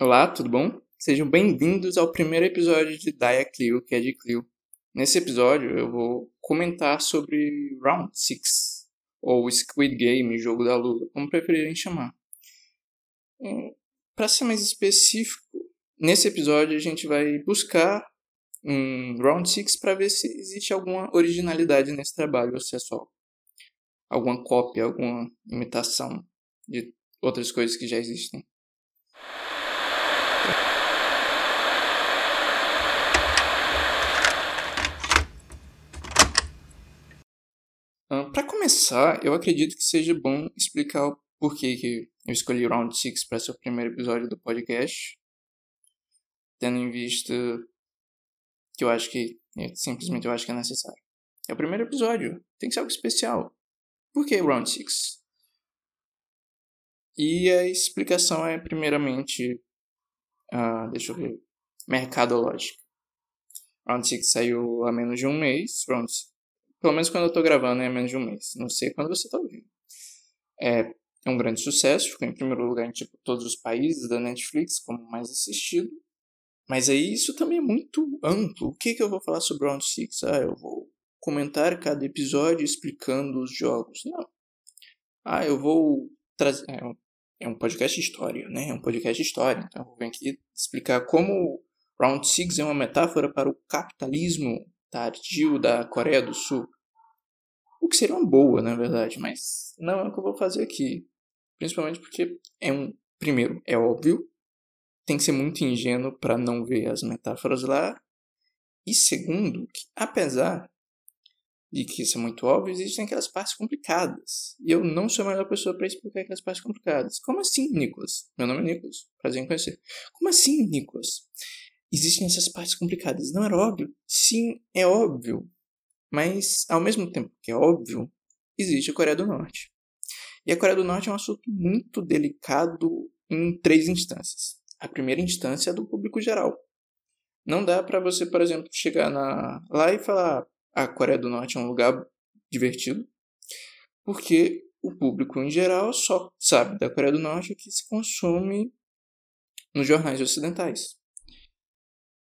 Olá, tudo bom? Sejam bem-vindos ao primeiro episódio de Daya Clio, que é de Clio. Nesse episódio eu vou comentar sobre Round 6, ou Squid Game, Jogo da Lula, como preferirem chamar. Para ser mais específico, nesse episódio a gente vai buscar um Round 6 para ver se existe alguma originalidade nesse trabalho, ou se é só alguma cópia, alguma imitação de outras coisas que já existem. Para começar, eu acredito que seja bom explicar o porquê que eu escolhi Round 6 para ser o primeiro episódio do podcast, tendo em vista que eu acho que simplesmente eu acho que é necessário. É o primeiro episódio, tem que ser algo especial. Por que Round 6? E a explicação é primeiramente, uh, deixa eu ver, mercadológica. Round 6 saiu há menos de um mês, Round pelo menos quando eu tô gravando é menos de um mês. Não sei quando você tá ouvindo. É, é um grande sucesso, ficou em primeiro lugar em tipo, todos os países da Netflix como mais assistido. Mas aí isso também é muito amplo. O que, que eu vou falar sobre Round 6? Ah, eu vou comentar cada episódio explicando os jogos. Não. Ah, eu vou trazer. É, é um podcast de história, né? É um podcast de história. Então eu vou vir aqui explicar como Round 6 é uma metáfora para o capitalismo tardio da Coreia do Sul. O que seria uma boa, na verdade, mas não é o que eu vou fazer aqui. Principalmente porque é um. Primeiro, é óbvio, tem que ser muito ingênuo para não ver as metáforas lá. E segundo, que apesar de que isso é muito óbvio, existem aquelas partes complicadas. E eu não sou a melhor pessoa para explicar aquelas partes complicadas. Como assim, Nicolas? Meu nome é Nicolas, prazer em conhecer. Como assim, Nicolas? Existem essas partes complicadas. Não era óbvio? Sim, é óbvio. Mas, ao mesmo tempo que é óbvio, existe a Coreia do Norte. E a Coreia do Norte é um assunto muito delicado em três instâncias. A primeira instância é do público geral. Não dá para você, por exemplo, chegar na, lá e falar a Coreia do Norte é um lugar divertido, porque o público em geral só sabe da Coreia do Norte o que se consome nos jornais ocidentais.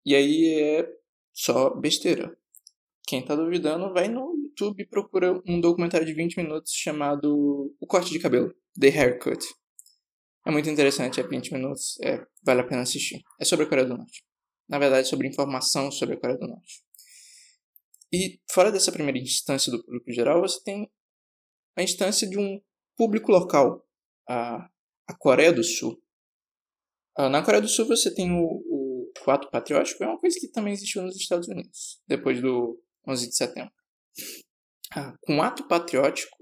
E aí é só besteira. Quem tá duvidando, vai no YouTube e procura um documentário de 20 minutos chamado O Corte de Cabelo, The Haircut. É muito interessante, é 20 minutos, é, vale a pena assistir. É sobre a Coreia do Norte. Na verdade, sobre informação sobre a Coreia do Norte. E fora dessa primeira instância do público geral, você tem a instância de um público local, a, a Coreia do Sul. Ah, na Coreia do Sul você tem o, o, patriótico, é uma coisa que também existiu nos Estados Unidos, depois do 11 de setembro. Ah, com ato patriótico,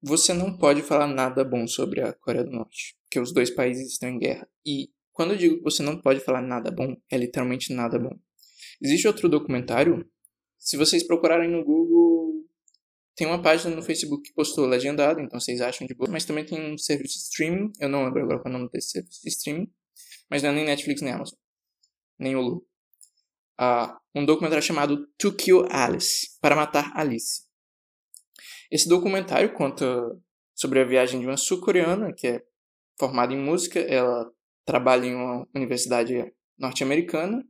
você não pode falar nada bom sobre a Coreia do Norte, porque os dois países estão em guerra. E quando eu digo que você não pode falar nada bom, é literalmente nada bom. Existe outro documentário, se vocês procurarem no Google, tem uma página no Facebook que postou legendado, então vocês acham de boa, mas também tem um serviço de streaming, eu não lembro agora qual é o nome desse serviço de streaming, mas não é nem Netflix nem Amazon, nem Hulu uh, um documentário chamado To Kill Alice Para Matar Alice. Esse documentário conta sobre a viagem de uma sul-coreana que é formada em música, ela trabalha em uma universidade norte-americana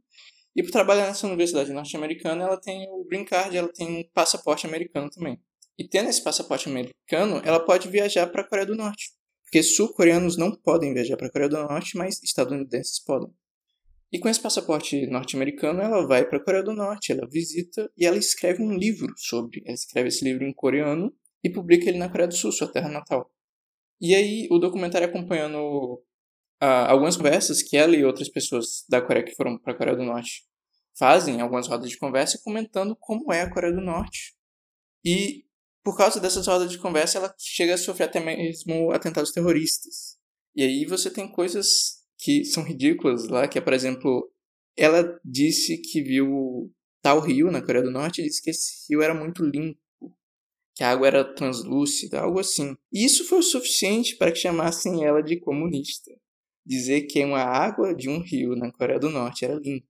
e por trabalhar nessa universidade norte-americana ela tem o green card, ela tem um passaporte americano também. E tendo esse passaporte americano, ela pode viajar para a Coreia do Norte. Porque sul-coreanos não podem viajar para a Coreia do Norte, mas estadunidenses podem. E com esse passaporte norte-americano, ela vai para a Coreia do Norte, ela visita e ela escreve um livro sobre. Ela escreve esse livro em coreano e publica ele na Coreia do Sul, sua terra natal. E aí o documentário acompanhando uh, algumas conversas que ela e outras pessoas da Coreia que foram para a Coreia do Norte fazem, algumas rodas de conversa, comentando como é a Coreia do Norte. E por causa dessas rodas de conversa, ela chega a sofrer até mesmo atentados terroristas. E aí você tem coisas que são ridículas lá, que é, por exemplo, ela disse que viu tal rio na Coreia do Norte e disse que esse rio era muito limpo, que a água era translúcida, algo assim. E isso foi o suficiente para que chamassem ela de comunista. Dizer que uma água de um rio na Coreia do Norte era limpa.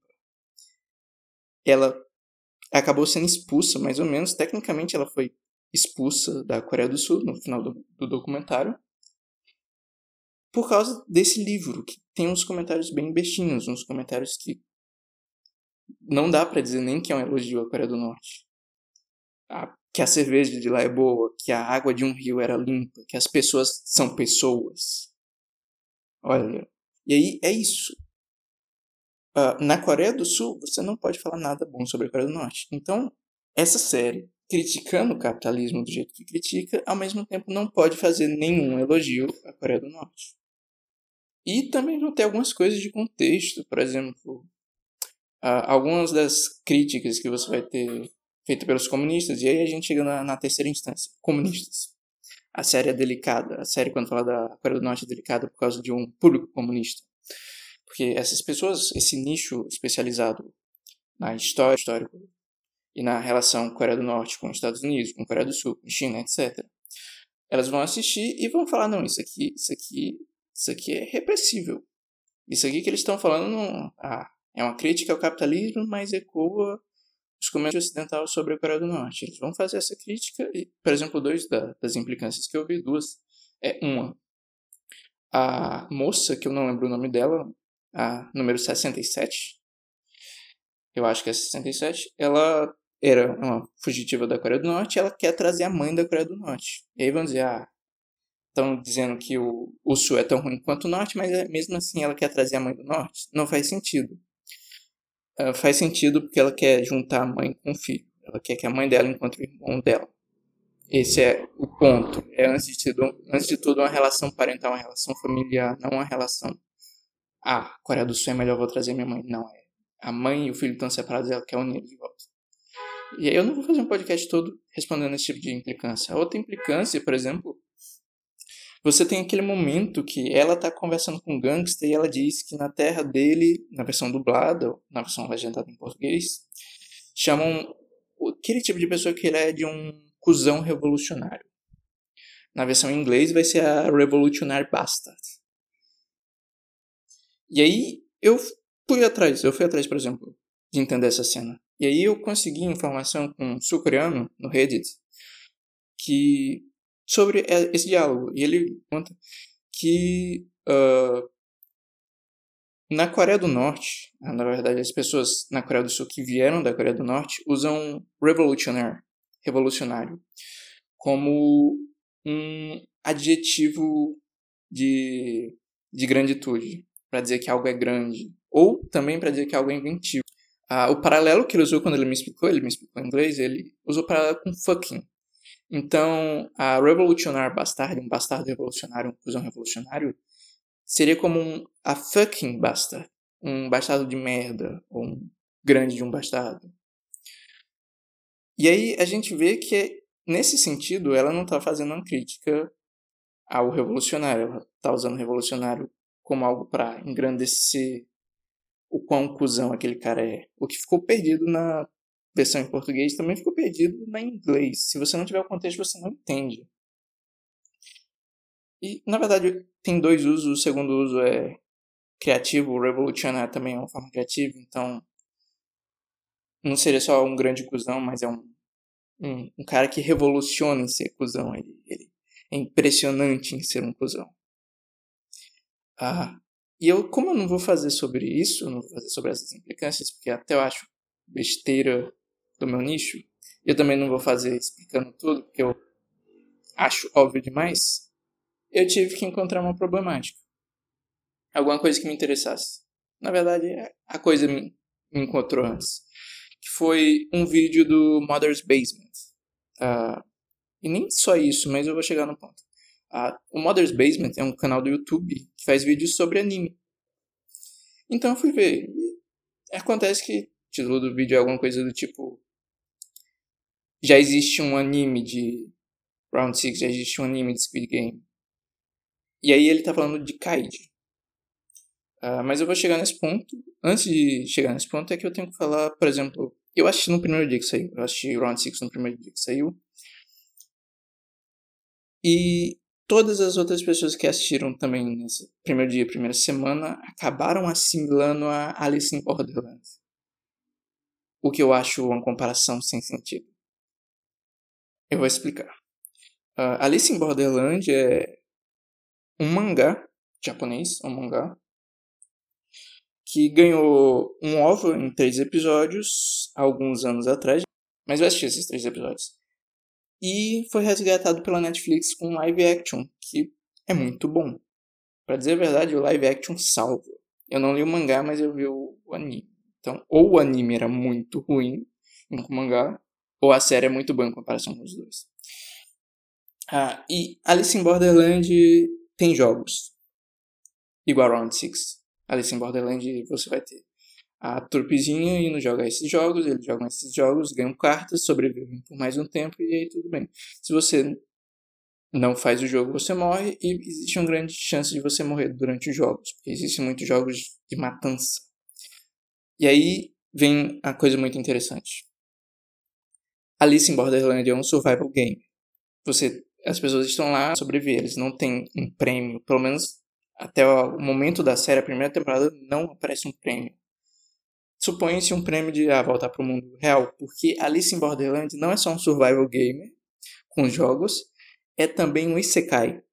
Ela acabou sendo expulsa, mais ou menos, tecnicamente ela foi expulsa da Coreia do Sul no final do, do documentário, por causa desse livro, que tem uns comentários bem bestinhos, uns comentários que não dá para dizer nem que é um elogio à Coreia do Norte. Ah, que a cerveja de lá é boa, que a água de um rio era limpa, que as pessoas são pessoas. Olha, e aí é isso. Uh, na Coreia do Sul, você não pode falar nada bom sobre a Coreia do Norte. Então, essa série, criticando o capitalismo do jeito que critica, ao mesmo tempo não pode fazer nenhum elogio à Coreia do Norte. E também vão ter algumas coisas de contexto, por exemplo, algumas das críticas que você vai ter feita pelos comunistas, e aí a gente chega na, na, terceira instância, comunistas. A série é delicada, a série quando fala da Coreia do Norte é delicada por causa de um público comunista. Porque essas pessoas, esse nicho especializado na história, histórico e na relação Coreia do Norte com os Estados Unidos, com Coreia do Sul, com China, etc. Elas vão assistir e vão falar, não, isso aqui, isso aqui, isso aqui é repressível. Isso aqui que eles estão falando não, ah, é uma crítica ao capitalismo, mas ecoa os comércios ocidentais sobre a Coreia do Norte. Eles vão fazer essa crítica e, por exemplo, dois da, das implicâncias que eu vi, duas, é uma. A moça, que eu não lembro o nome dela, a número 67, eu acho que é 67, ela era uma fugitiva da Coreia do Norte ela quer trazer a mãe da Coreia do Norte. E aí vão dizer, ah, estão dizendo que o, o Sul é tão ruim quanto o Norte, mas é, mesmo assim ela quer trazer a mãe do Norte? Não faz sentido. Uh, faz sentido porque ela quer juntar a mãe com o filho. Ela quer que a mãe dela encontre o irmão dela. Esse é o ponto. É, antes de, tudo, antes de tudo, uma relação parental, uma relação familiar, não uma relação. Ah, Coreia do Sul é melhor, vou trazer minha mãe. Não, é. A mãe e o filho estão separados, ela quer unir de volta. E aí eu não vou fazer um podcast todo respondendo esse tipo de implicância. A outra implicância, por exemplo, você tem aquele momento que ela está conversando com um gangster e ela diz que na terra dele, na versão dublada, na versão legendada em português, chamam aquele tipo de pessoa que ele é de um cuzão revolucionário. Na versão em inglês vai ser a Revolutionary Bastard. E aí eu fui atrás, eu fui atrás, por exemplo, de entender essa cena. E aí eu consegui informação com um sul-coreano no Reddit que sobre esse diálogo. E ele conta que uh, na Coreia do Norte, na verdade, as pessoas na Coreia do Sul que vieram da Coreia do Norte usam revolutionary, revolucionário, como um adjetivo de, de granditude, para dizer que algo é grande, ou também para dizer que algo é inventivo. Ah, o paralelo que ele usou quando ele me explicou, ele me explicou em inglês, ele usou paralelo com fucking, então, a Revolutionary Bastard, um bastardo revolucionário, um cuzão revolucionário, seria como um a fucking bastard, um bastardo de merda, ou um grande de um bastardo. E aí a gente vê que, nesse sentido, ela não está fazendo uma crítica ao revolucionário, ela está usando o revolucionário como algo para engrandecer o quão cuzão aquele cara é. O que ficou perdido na versão em português também ficou perdido na inglês. Se você não tiver o contexto, você não entende. E, na verdade, tem dois usos. O segundo uso é criativo, o também é uma forma criativa, então não seria só um grande cuzão, mas é um, um, um cara que revoluciona em ser cuzão. Ele, ele é impressionante em ser um cuzão. Ah, e eu, como eu não vou fazer sobre isso, não vou fazer sobre essas implicâncias, porque até eu acho besteira do meu nicho. Eu também não vou fazer explicando tudo, porque eu acho óbvio demais. Eu tive que encontrar uma problemática. Alguma coisa que me interessasse. Na verdade, a coisa me, me encontrou antes. Que foi um vídeo do Mother's Basement. Uh, e nem só isso, mas eu vou chegar no ponto. Uh, o Mother's Basement é um canal do YouTube que faz vídeos sobre anime. Então eu fui ver. E acontece que o título do vídeo é alguma coisa do tipo já existe um anime de Round 6, já existe um anime de Squid Game. E aí ele tá falando de Kaiji. Uh, mas eu vou chegar nesse ponto. Antes de chegar nesse ponto, é que eu tenho que falar, por exemplo, eu assisti no primeiro dia que saiu. Eu assisti Round 6 no primeiro dia que saiu. E todas as outras pessoas que assistiram também nesse primeiro dia, primeira semana, acabaram assimilando a Alice in Borderland. O que eu acho uma comparação sem sentido. Eu vou explicar. Uh, Alice in Borderland é um mangá japonês, um mangá, que ganhou um OVA em três episódios alguns anos atrás, mas eu assisti esses três episódios. E foi resgatado pela Netflix com live action, que é muito bom. Para dizer a verdade, o live action salva. Eu não li o mangá, mas eu vi o anime. Então, ou o anime era muito ruim com o mangá, ou a série é muito boa em comparação com os dois. Ah, e Alice in Borderland tem jogos. Igual Round 6. Alice in Borderland você vai ter a trupezinha indo jogar esses jogos, eles jogam esses jogos, ganham cartas, sobrevivem por mais um tempo e aí tudo bem. Se você não faz o jogo, você morre e existe uma grande chance de você morrer durante os jogos, porque existem muitos jogos de matança. E aí vem a coisa muito interessante. Alice in Borderland é um survival game. Você, as pessoas estão lá sobreviver, eles não têm um prêmio, pelo menos até o momento da série, a primeira temporada, não aparece um prêmio. Supõe-se um prêmio de ah, voltar para o mundo real, porque Alice in Borderland não é só um survival game com jogos, é também um isekai.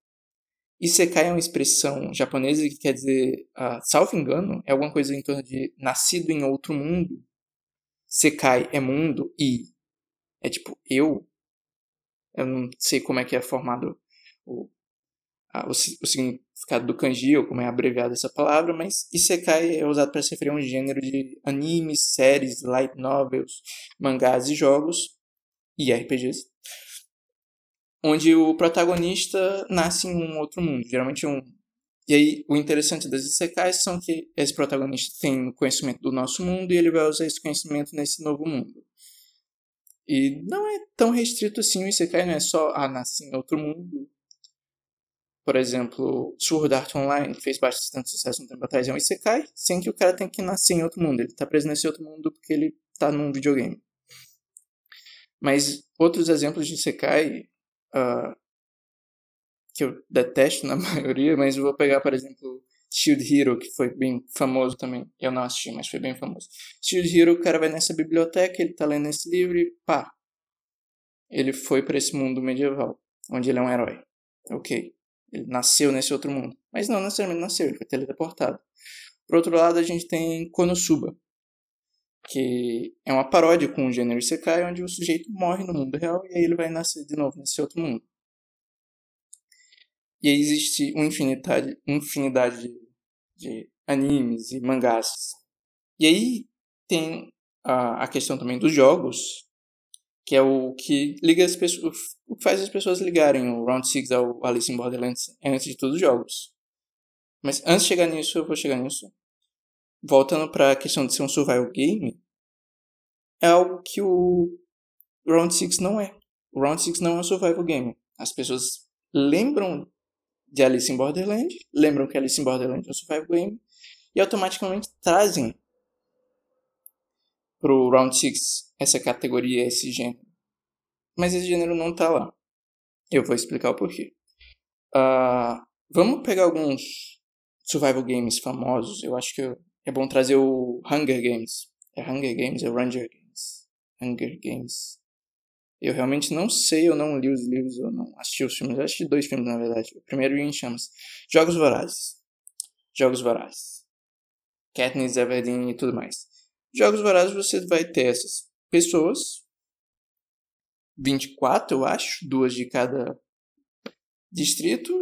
Isekai é uma expressão japonesa que quer dizer, uh, salvo engano, é alguma coisa em torno de nascido em outro mundo. Sekai é mundo e é tipo eu. Eu não sei como é que é formado o, a, o, o significado do kanji ou como é abreviada essa palavra, mas Isekai é usado para se referir a um gênero de animes, séries, light novels, mangás e jogos e RPGs onde o protagonista nasce em um outro mundo, geralmente um. E aí, o interessante das Isekais são que esse protagonista tem conhecimento do nosso mundo e ele vai usar esse conhecimento nesse novo mundo. E não é tão restrito assim, o Isekai não é só, ah, nasce em outro mundo. Por exemplo, Sword Art Online, fez bastante sucesso um tempo atrás, é um Isekai, sem que o cara tenha que nascer em outro mundo. Ele está preso nesse outro mundo porque ele está num videogame. Mas outros exemplos de Isekai uh, que eu detesto na maioria, mas eu vou pegar, por exemplo, Shield Hero, que foi bem famoso também. Eu não assisti, mas foi bem famoso. Shield Hero, o cara vai nessa biblioteca, ele tá lendo esse livro e pá. Ele foi para esse mundo medieval, onde ele é um herói. Ok. Ele nasceu nesse outro mundo. Mas não necessariamente nasceu, ele foi teleportado. Por outro lado, a gente tem Konosuba, que é uma paródia com o gênero Isekai, onde o sujeito morre no mundo real e aí ele vai nascer de novo nesse outro mundo. E aí existe uma infinidade, infinidade de, de animes e mangás. E aí tem a, a questão também dos jogos, que é o que liga as pessoas, o que faz as pessoas ligarem o Round 6 ao Alice in Borderlands, antes de tudo os jogos. Mas antes de chegar nisso, eu vou chegar nisso voltando para a questão de ser um survival game, é algo que o Round 6 não é. O Round 6 não é um survival game. As pessoas lembram de Alice in Borderland, lembram que Alice in Borderland é um survival game, e automaticamente trazem pro Round 6 essa categoria, esse gênero. Mas esse gênero não tá lá. Eu vou explicar o porquê. Uh, vamos pegar alguns survival games famosos. Eu acho que é bom trazer o Hunger Games. É Hunger Games? É Ranger Games? Hunger Games. Eu realmente não sei, eu não li os livros, eu não assisti os filmes. Eu assisti dois filmes, na verdade. O primeiro em chamas. Jogos Vorazes. Jogos Vorazes. Katniss Everdeen e tudo mais. Jogos Vorazes você vai ter essas pessoas. 24, eu acho. Duas de cada distrito.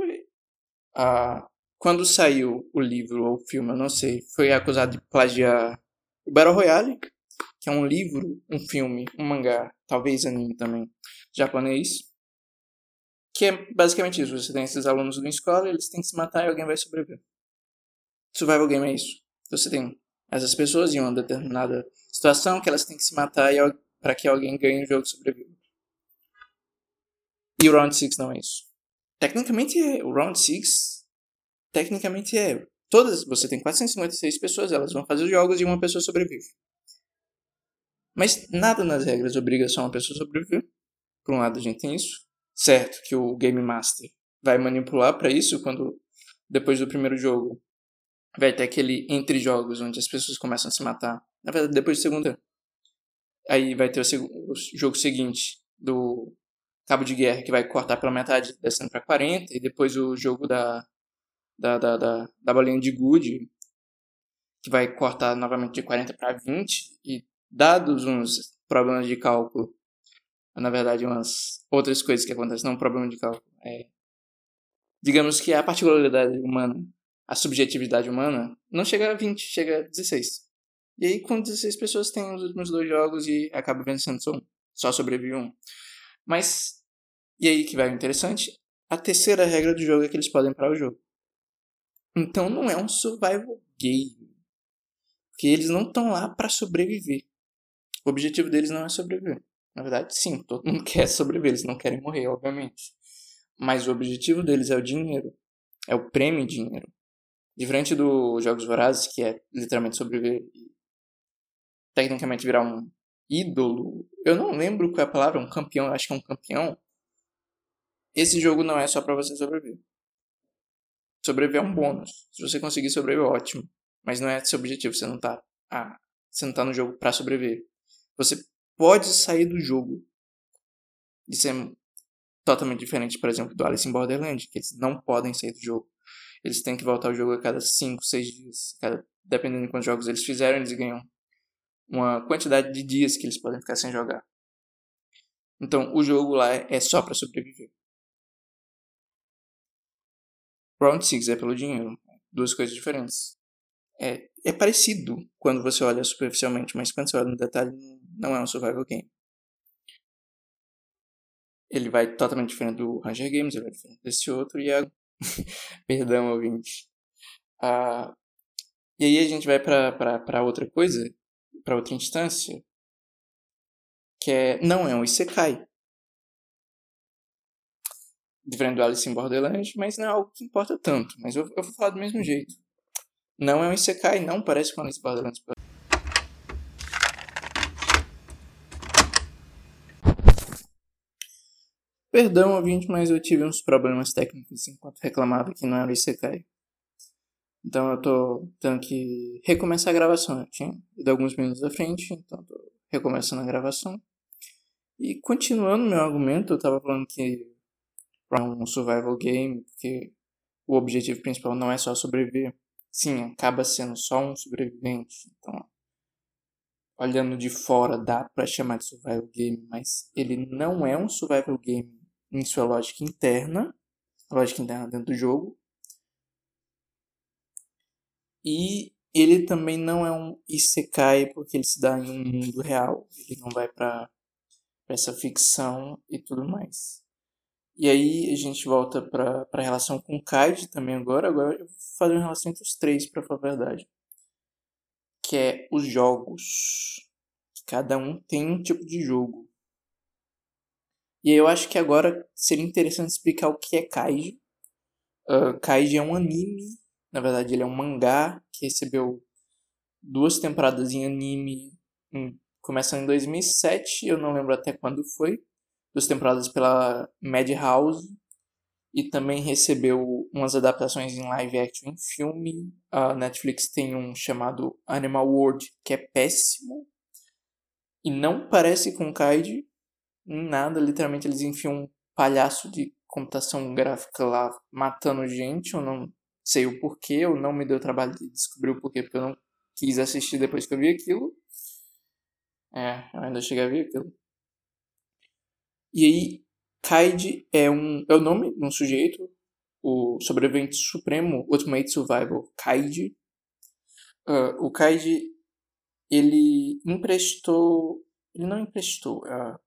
A quando saiu o livro ou o filme, eu não sei, foi acusado de plagiar o Battle Royale, que é um livro, um filme, um mangá, talvez anime também, japonês, que é basicamente isso. Você tem esses alunos na escola, eles têm que se matar e alguém vai sobreviver. Survival game é isso. Você tem essas pessoas em uma determinada situação que elas têm que se matar para que alguém ganhe o jogo e sobreviva. E o Round 6 não é isso. Tecnicamente, o Round 6 tecnicamente é. Todas, você tem 456 pessoas, elas vão fazer os jogos e uma pessoa sobrevive. Mas nada nas regras obriga só uma pessoa a sobreviver. Por um lado, a gente tem isso. Certo que o Game Master vai manipular para isso quando, depois do primeiro jogo, vai ter aquele entre jogos onde as pessoas começam a se matar. Na verdade, depois do segundo. Aí vai ter o, o jogo seguinte do Cabo de Guerra que vai cortar pela metade, descendo para 40, e depois o jogo da da, da, da, da bolinha de gude, que vai cortar novamente de 40 para 20, e dados uns problemas de cálculo, na verdade, umas outras coisas que acontecem, não um problema de cálculo, é, digamos que a particularidade humana, a subjetividade humana, não chega a 20, chega a 16. E aí, com 16 pessoas, tem os últimos dois jogos e acaba vencendo só um. Só sobrevive um. Mas, e aí que vai o interessante, a terceira regra do jogo é que eles podem parar o jogo. Então não é um survival game. Porque eles não estão lá para sobreviver. O objetivo deles não é sobreviver. Na verdade, sim, todo mundo quer sobreviver, eles não querem morrer, obviamente. Mas o objetivo deles é o dinheiro. É o prêmio dinheiro. Diferente dos Jogos Vorazes, que é literalmente sobreviver e tecnicamente virar um ídolo. Eu não lembro qual é a palavra, um campeão, acho que é um campeão. Esse jogo não é só para você sobreviver. Sobreviver é um bônus. Se você conseguir sobreviver, ótimo. Mas não é seu objetivo, você não tá, ah, você não tá no jogo para sobreviver. Você pode sair do jogo. Isso é totalmente diferente, por exemplo, do Alice in Borderland, que eles não podem sair do jogo. Eles têm que voltar ao jogo a cada 5, 6 dias. Cada, dependendo de quantos jogos eles fizerem, eles ganham uma quantidade de dias que eles podem ficar sem jogar. Então, o jogo lá é só para sobreviver. Round 6 é pelo dinheiro. Duas coisas diferentes. É, é parecido quando você olha superficialmente, mas quando você olha no detalhe, não é um survival game. Ele vai totalmente diferente do Ranger Games, ele vai diferente desse outro, e a... Perdão, ouvinte. Ah, e aí a gente vai para outra coisa, para outra instância, que é, não é um Isekai. Diferente do Alice in Borderlands, mas não é algo que importa tanto. Mas eu, eu vou falar do mesmo jeito. Não é um Isekai, não parece com in Borderlands. Perdão, ouvinte, mas eu tive uns problemas técnicos enquanto reclamava que não era o Isekai. Então eu tô tendo que recomeçar a gravação. Eu tinha ido alguns minutos à frente, então tô recomeçando a gravação. E continuando meu argumento, eu tava falando que é um survival game, porque o objetivo principal não é só sobreviver. Sim, acaba sendo só um sobrevivente. Então, olhando de fora, dá para chamar de survival game, mas ele não é um survival game em sua lógica interna, lógica interna dentro do jogo, e ele também não é um Isekai porque ele se dá em um mundo real. Ele não vai para essa ficção e tudo mais. E aí a gente volta para a relação com o Kaid também agora. Agora eu vou fazer uma relação entre os três, para falar a verdade. Que é os jogos. Cada um tem um tipo de jogo. E eu acho que agora seria interessante explicar o que é Kaiji. Uh, Kaiji é um anime na verdade, ele é um mangá que recebeu duas temporadas em anime, em, começando em 2007, eu não lembro até quando foi. Duas temporadas pela Madhouse. E também recebeu umas adaptações em live action em filme. A Netflix tem um chamado Animal World, que é péssimo. E não parece com Kaiji. Em nada, literalmente eles enfiam um palhaço de computação gráfica lá matando gente, ou não sei o porquê, eu não me deu trabalho de descobrir o porquê, porque eu não quis assistir depois que eu vi aquilo. É, eu ainda cheguei a ver aquilo. E aí, Kaid é um é o nome de um sujeito, o sobrevivente supremo, Ultimate Survival Kaid. Uh, o Kaid, ele emprestou, ele não emprestou, uh,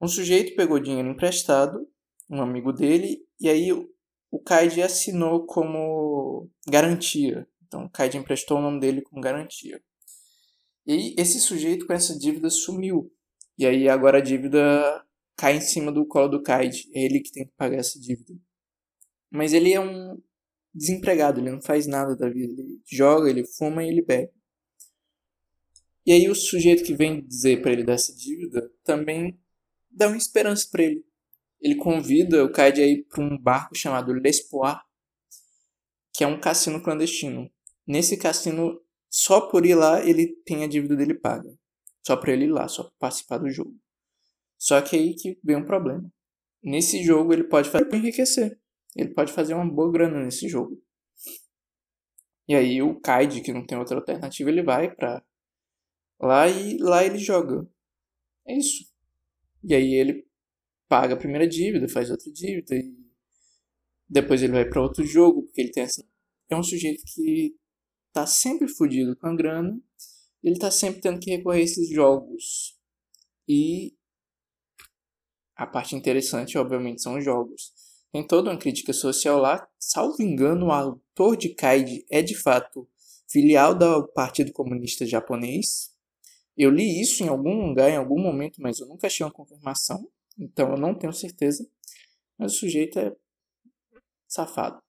um sujeito pegou dinheiro emprestado, um amigo dele, e aí o Kaid assinou como garantia. Então, o Kaid emprestou o nome dele como garantia. E esse sujeito com essa dívida sumiu. E aí agora a dívida cai em cima do colo do Kaid. É ele que tem que pagar essa dívida. Mas ele é um desempregado, ele não faz nada da vida. Ele joga, ele fuma e ele bebe. E aí o sujeito que vem dizer para ele dessa dívida também dá uma esperança para ele ele convida o Kaid a ir para um barco chamado L'Espoir, que é um cassino clandestino. Nesse cassino, só por ir lá, ele tem a dívida dele paga. Só para ele ir lá, só para participar do jogo. Só que aí que vem um problema. Nesse jogo ele pode fazer para enriquecer. Ele pode fazer uma boa grana nesse jogo. E aí o Kaid, que não tem outra alternativa, ele vai pra lá e lá ele joga. É isso. E aí ele paga a primeira dívida, faz outra dívida e depois ele vai para outro jogo, porque ele tem essa é um sujeito que tá sempre fudido com a grana, ele tá sempre tendo que recorrer a esses jogos. E a parte interessante, obviamente, são os jogos. Tem toda uma crítica social lá. Salvo engano, o autor de Kaid é de fato filial do Partido Comunista Japonês. Eu li isso em algum lugar, em algum momento, mas eu nunca achei uma confirmação. Então eu não tenho certeza. Mas o sujeito é safado.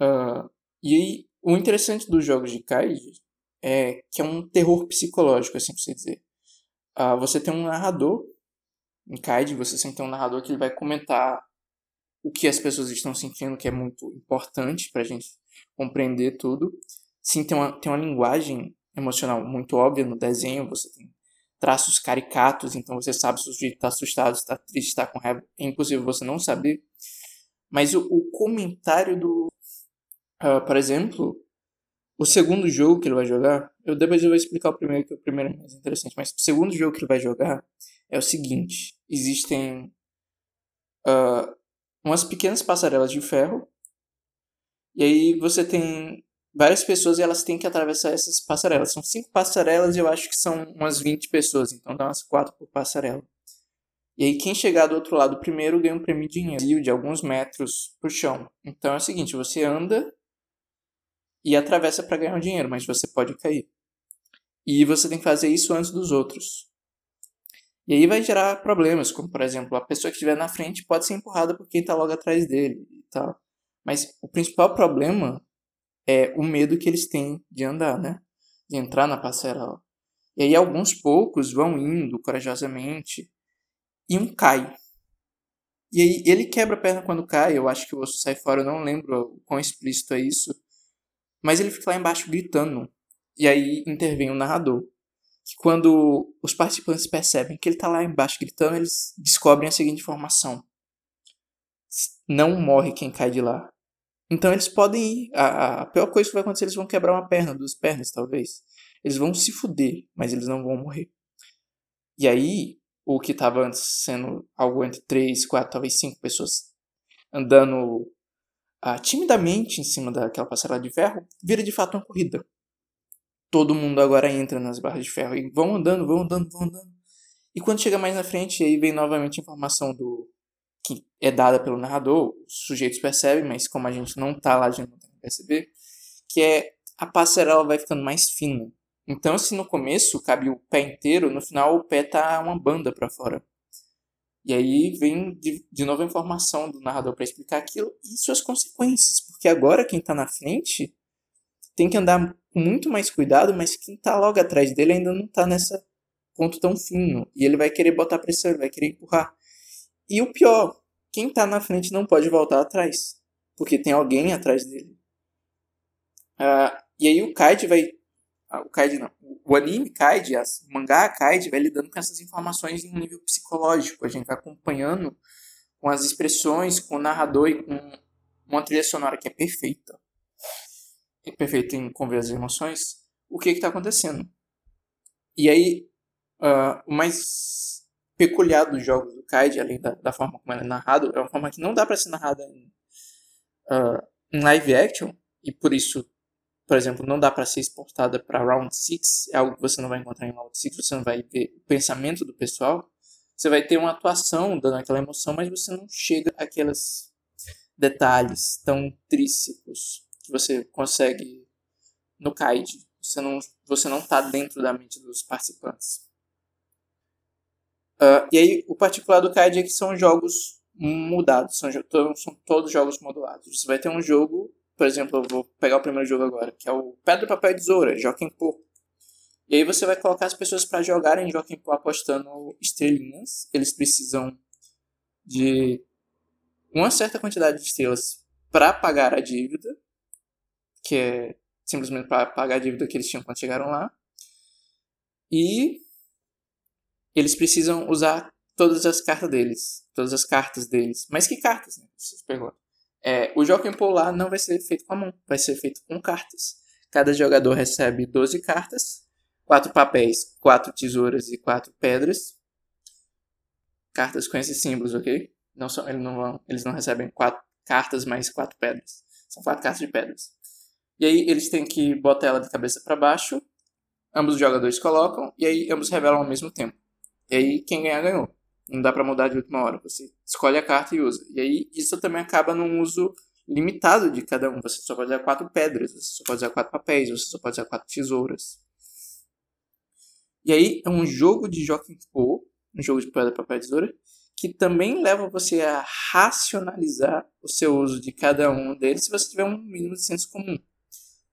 Uh, e aí, o interessante dos jogos de Kaiji é que é um terror psicológico, assim por você dizer. Uh, você tem um narrador em Kaiji, você sempre tem um narrador que ele vai comentar o que as pessoas estão sentindo, que é muito importante para a gente compreender tudo. Sim, tem uma, tem uma linguagem emocional muito óbvia no desenho, você tem traços caricatos, então você sabe se o sujeito está assustado, está triste, está com raiva. É impossível você não saber. Mas o, o comentário do. Uh, por exemplo, o segundo jogo que ele vai jogar. Eu depois eu vou explicar o primeiro, que o primeiro é mais interessante. Mas o segundo jogo que ele vai jogar é o seguinte: existem uh, umas pequenas passarelas de ferro. E aí você tem várias pessoas e elas têm que atravessar essas passarelas. São cinco passarelas e eu acho que são umas 20 pessoas, então dá umas quatro por passarela. E aí quem chegar do outro lado primeiro ganha um prêmio de dinheiro de alguns metros pro chão. Então é o seguinte, você anda e atravessa para ganhar um dinheiro, mas você pode cair. E você tem que fazer isso antes dos outros. E aí vai gerar problemas, como por exemplo, a pessoa que estiver na frente pode ser empurrada por quem está logo atrás dele e tal. Mas o principal problema é o medo que eles têm de andar, né? De entrar na passarela. E aí alguns poucos vão indo corajosamente e um cai. E aí ele quebra a perna quando cai, eu acho que o osso sai fora, eu não lembro o quão explícito é isso. Mas ele fica lá embaixo gritando. E aí intervém o narrador. Que quando os participantes percebem que ele está lá embaixo gritando, eles descobrem a seguinte informação: Não morre quem cai de lá. Então eles podem ir. A, a pior coisa que vai acontecer, eles vão quebrar uma perna, duas pernas talvez. Eles vão se fuder, mas eles não vão morrer. E aí, o que estava antes sendo algo entre três, quatro, talvez cinco pessoas andando ah, timidamente em cima daquela passarela de ferro, vira de fato uma corrida. Todo mundo agora entra nas barras de ferro e vão andando, vão andando, vão andando. E quando chega mais na frente, aí vem novamente a informação do que é dada pelo narrador, os sujeitos percebem, mas como a gente não tá lá, a gente não tem que perceber, que é a passarela vai ficando mais fina. Então, se no começo cabe o pé inteiro, no final o pé tá uma banda para fora. E aí vem de, de novo a informação do narrador para explicar aquilo e suas consequências, porque agora quem tá na frente tem que andar com muito mais cuidado, mas quem tá logo atrás dele ainda não tá nessa ponto tão fino. E ele vai querer botar pressão, ele vai querer empurrar. E o pior, quem está na frente não pode voltar atrás, porque tem alguém atrás dele. Uh, e aí o Kaid vai. Ah, o Kaid não. O anime Kaid, o mangá Kaid vai lidando com essas informações em um nível psicológico. A gente vai acompanhando com as expressões, com o narrador e com uma trilha sonora que é perfeita. Perfeita em conver as emoções. O que está acontecendo? E aí, uh, o mais peculiar dos jogos do Kaid, além da, da forma como ele é narrado, é uma forma que não dá para ser narrada em, uh, em live action, e por isso, por exemplo, não dá para ser exportada para Round 6, é algo que você não vai encontrar em Round 6, você não vai ver o pensamento do pessoal, você vai ter uma atuação dando aquela emoção, mas você não chega àqueles detalhes tão intrínsecos que você consegue no Kaid. Você não, você não tá dentro da mente dos participantes. Uh, e aí, o particular do CAD é que são jogos mudados, são, são todos jogos modulados. Você vai ter um jogo, por exemplo, eu vou pegar o primeiro jogo agora, que é o Pedra, Papel e Tesoura, Joaquim Pô. E aí você vai colocar as pessoas para jogarem Joaquim Pô apostando estrelinhas. Eles precisam de uma certa quantidade de estrelas para pagar a dívida, que é simplesmente para pagar a dívida que eles tinham quando chegaram lá. E eles precisam usar todas as cartas deles. Todas as cartas deles. Mas que cartas, né? Vocês perguntam. É, o Joaquim Pool lá não vai ser feito com a mão, vai ser feito com cartas. Cada jogador recebe 12 cartas, 4 papéis, 4 tesouras e 4 pedras. Cartas com esses símbolos, ok? Não são, eles, não vão, eles não recebem 4 cartas mais 4 pedras. São 4 cartas de pedras. E aí eles têm que botar ela de cabeça para baixo. Ambos os jogadores colocam e aí ambos revelam ao mesmo tempo. E aí quem ganhar ganhou. Não dá para mudar de última hora. Você escolhe a carta e usa. E aí isso também acaba num uso limitado de cada um. Você só pode usar quatro pedras, você só pode usar quatro papéis, você só pode usar quatro tesouras. E aí é um jogo de Joaquim Pô, um jogo de pedra, papel e tesoura, que também leva você a racionalizar o seu uso de cada um deles se você tiver um mínimo de senso comum.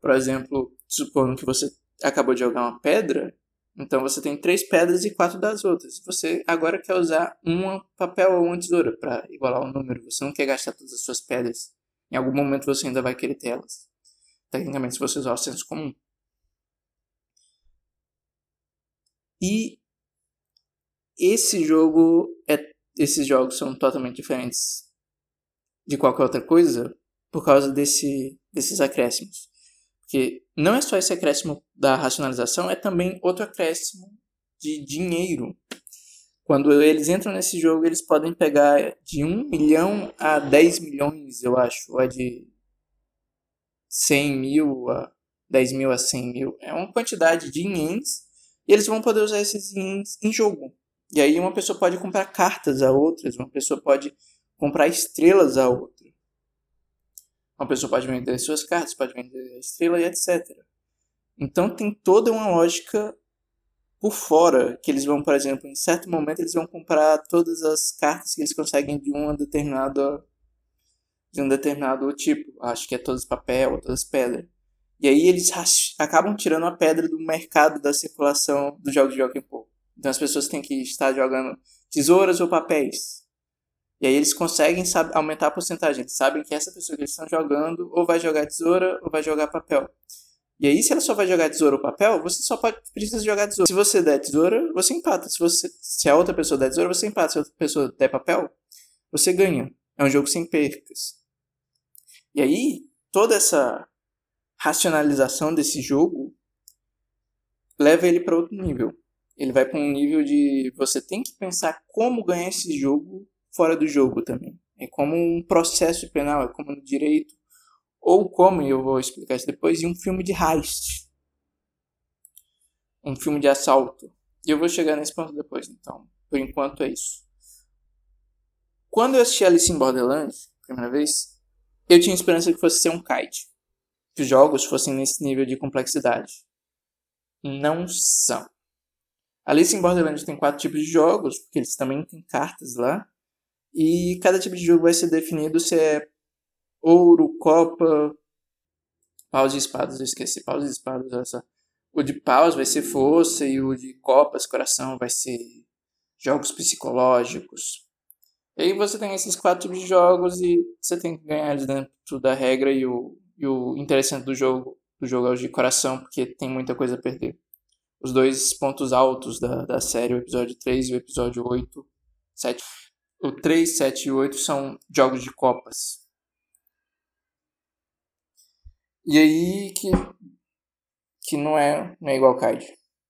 Por exemplo, supondo que você acabou de jogar uma pedra, então você tem três pedras e quatro das outras. Você agora quer usar um papel ou uma tesoura para igualar o número. Você não quer gastar todas as suas pedras. Em algum momento você ainda vai querer tê-las. Tecnicamente, se você usar o senso comum. E esse jogo é, esses jogos são totalmente diferentes de qualquer outra coisa por causa desse, desses acréscimos. Porque não é só esse acréscimo da racionalização, é também outro acréscimo de dinheiro. Quando eles entram nesse jogo, eles podem pegar de 1 milhão a 10 milhões, eu acho. Ou é de 100 mil a 10 mil a 100 mil. É uma quantidade de ienes. E eles vão poder usar esses ienes em jogo. E aí uma pessoa pode comprar cartas a outras, uma pessoa pode comprar estrelas a outra. Uma pessoa pode vender suas cartas, pode vender a estrela e etc. Então tem toda uma lógica por fora, que eles vão, por exemplo, em certo momento eles vão comprar todas as cartas que eles conseguem de uma determinada de um determinado tipo, acho que é todas papel, todas pedra. E aí eles acabam tirando a pedra do mercado da circulação do jogo de Joaquim Pô. Então as pessoas têm que estar jogando tesouras ou papéis. E aí eles conseguem sabe, aumentar a porcentagem. Eles sabem que essa pessoa que eles estão jogando ou vai jogar tesoura ou vai jogar papel. E aí, se ela só vai jogar tesoura ou papel, você só pode, precisa jogar tesoura. Se você der tesoura, você empata. Se, você, se a outra pessoa der tesoura, você empata. Se a outra pessoa der papel, você ganha. É um jogo sem percas. E aí, toda essa racionalização desse jogo leva ele para outro nível. Ele vai para um nível de você tem que pensar como ganhar esse jogo fora do jogo também. É como um processo penal, é como no direito, ou como, eu vou explicar isso depois, em um filme de heist. Um filme de assalto. E eu vou chegar nesse ponto depois, então. Por enquanto é isso. Quando eu assisti Alice in Borderlands, primeira vez, eu tinha esperança que fosse ser um kite. Que os jogos fossem nesse nível de complexidade. Não são. Alice in Borderlands tem quatro tipos de jogos, porque eles também têm cartas lá. E cada tipo de jogo vai ser definido se é ouro, copa, paus e espadas. Eu esqueci, paus e espadas, só. O de paus vai ser força e o de copas, coração, vai ser jogos psicológicos. E aí você tem esses quatro tipos de jogos e você tem que ganhar eles dentro da regra e o, e o interessante do jogo, do jogo é o de coração, porque tem muita coisa a perder. Os dois pontos altos da, da série, o episódio 3 e o episódio 8, 7 o 3, 7 e 8 são jogos de copas. E aí que, que não, é, não é igual Kaid.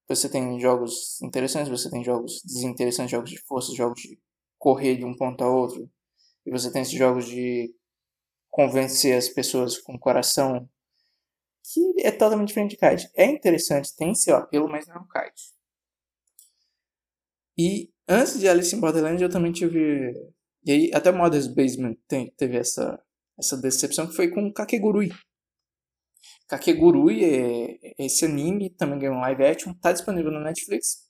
Você tem jogos interessantes, você tem jogos desinteressantes, jogos de força, jogos de correr de um ponto a outro. E você tem esses jogos de convencer as pessoas com o coração, que é totalmente diferente de Kaid. É interessante, tem seu apelo, mas não é um Kaid. E Antes de Alice in Borderland eu também tive. E aí, até Mother's Basement tem, teve essa, essa decepção que foi com Kakegurui. Kakegurui é, é esse anime, também ganhou um live action, tá disponível no Netflix.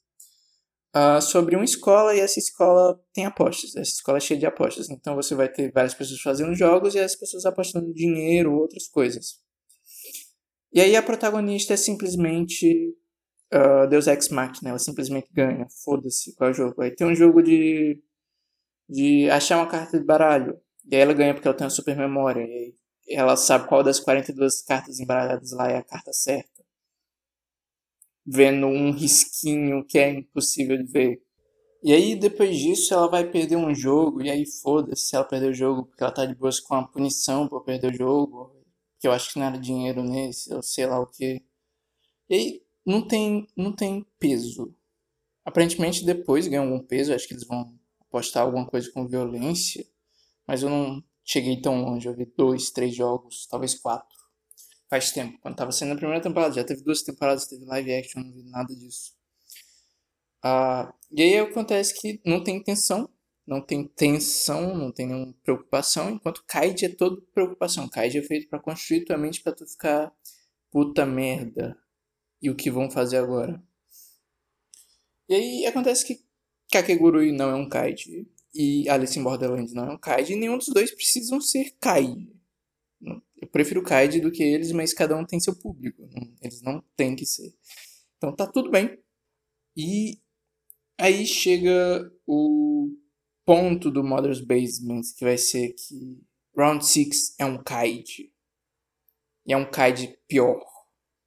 Uh, sobre uma escola e essa escola tem apostas. Essa escola é cheia de apostas. Então você vai ter várias pessoas fazendo jogos e as pessoas apostando dinheiro ou outras coisas. E aí a protagonista é simplesmente uh, Deus Ex Machina, ela simplesmente ganha, foda-se qual é o jogo. Aí tem um jogo de, de achar uma carta de baralho, e aí ela ganha porque ela tem uma super memória, e ela sabe qual das 42 cartas embaralhadas lá é a carta certa. Vendo um risquinho que é impossível de ver. E aí, depois disso, ela vai perder um jogo, e aí foda-se se ela perder o jogo, porque ela tá de boas com a punição por perder o jogo, que eu acho que não era dinheiro nesse, ou sei lá o que. E aí, não tem, não tem peso. Aparentemente, depois ganha algum peso, acho que eles vão postar alguma coisa com violência, mas eu não cheguei tão longe, eu vi dois, três jogos, talvez quatro. Faz tempo, quando tava sendo a primeira temporada, já teve duas temporadas, teve live action, não vi nada disso. Uh, e aí acontece que não tem tensão, não tem tensão, não tem nenhuma preocupação, enquanto Kaid é todo preocupação. Kaid é feito para construir tua mente pra tu ficar puta merda. E o que vão fazer agora? E aí acontece que Kakegurui não é um Kaid e Alice in Borderlands não é um Kaid e nenhum dos dois precisam ser Kaid. Eu prefiro Kaid do que eles, mas cada um tem seu público. Eles não têm que ser. Então tá tudo bem. E Aí chega o ponto do Mother's Basement, que vai ser que Round 6 é um Kaid. E é um Kaid pior.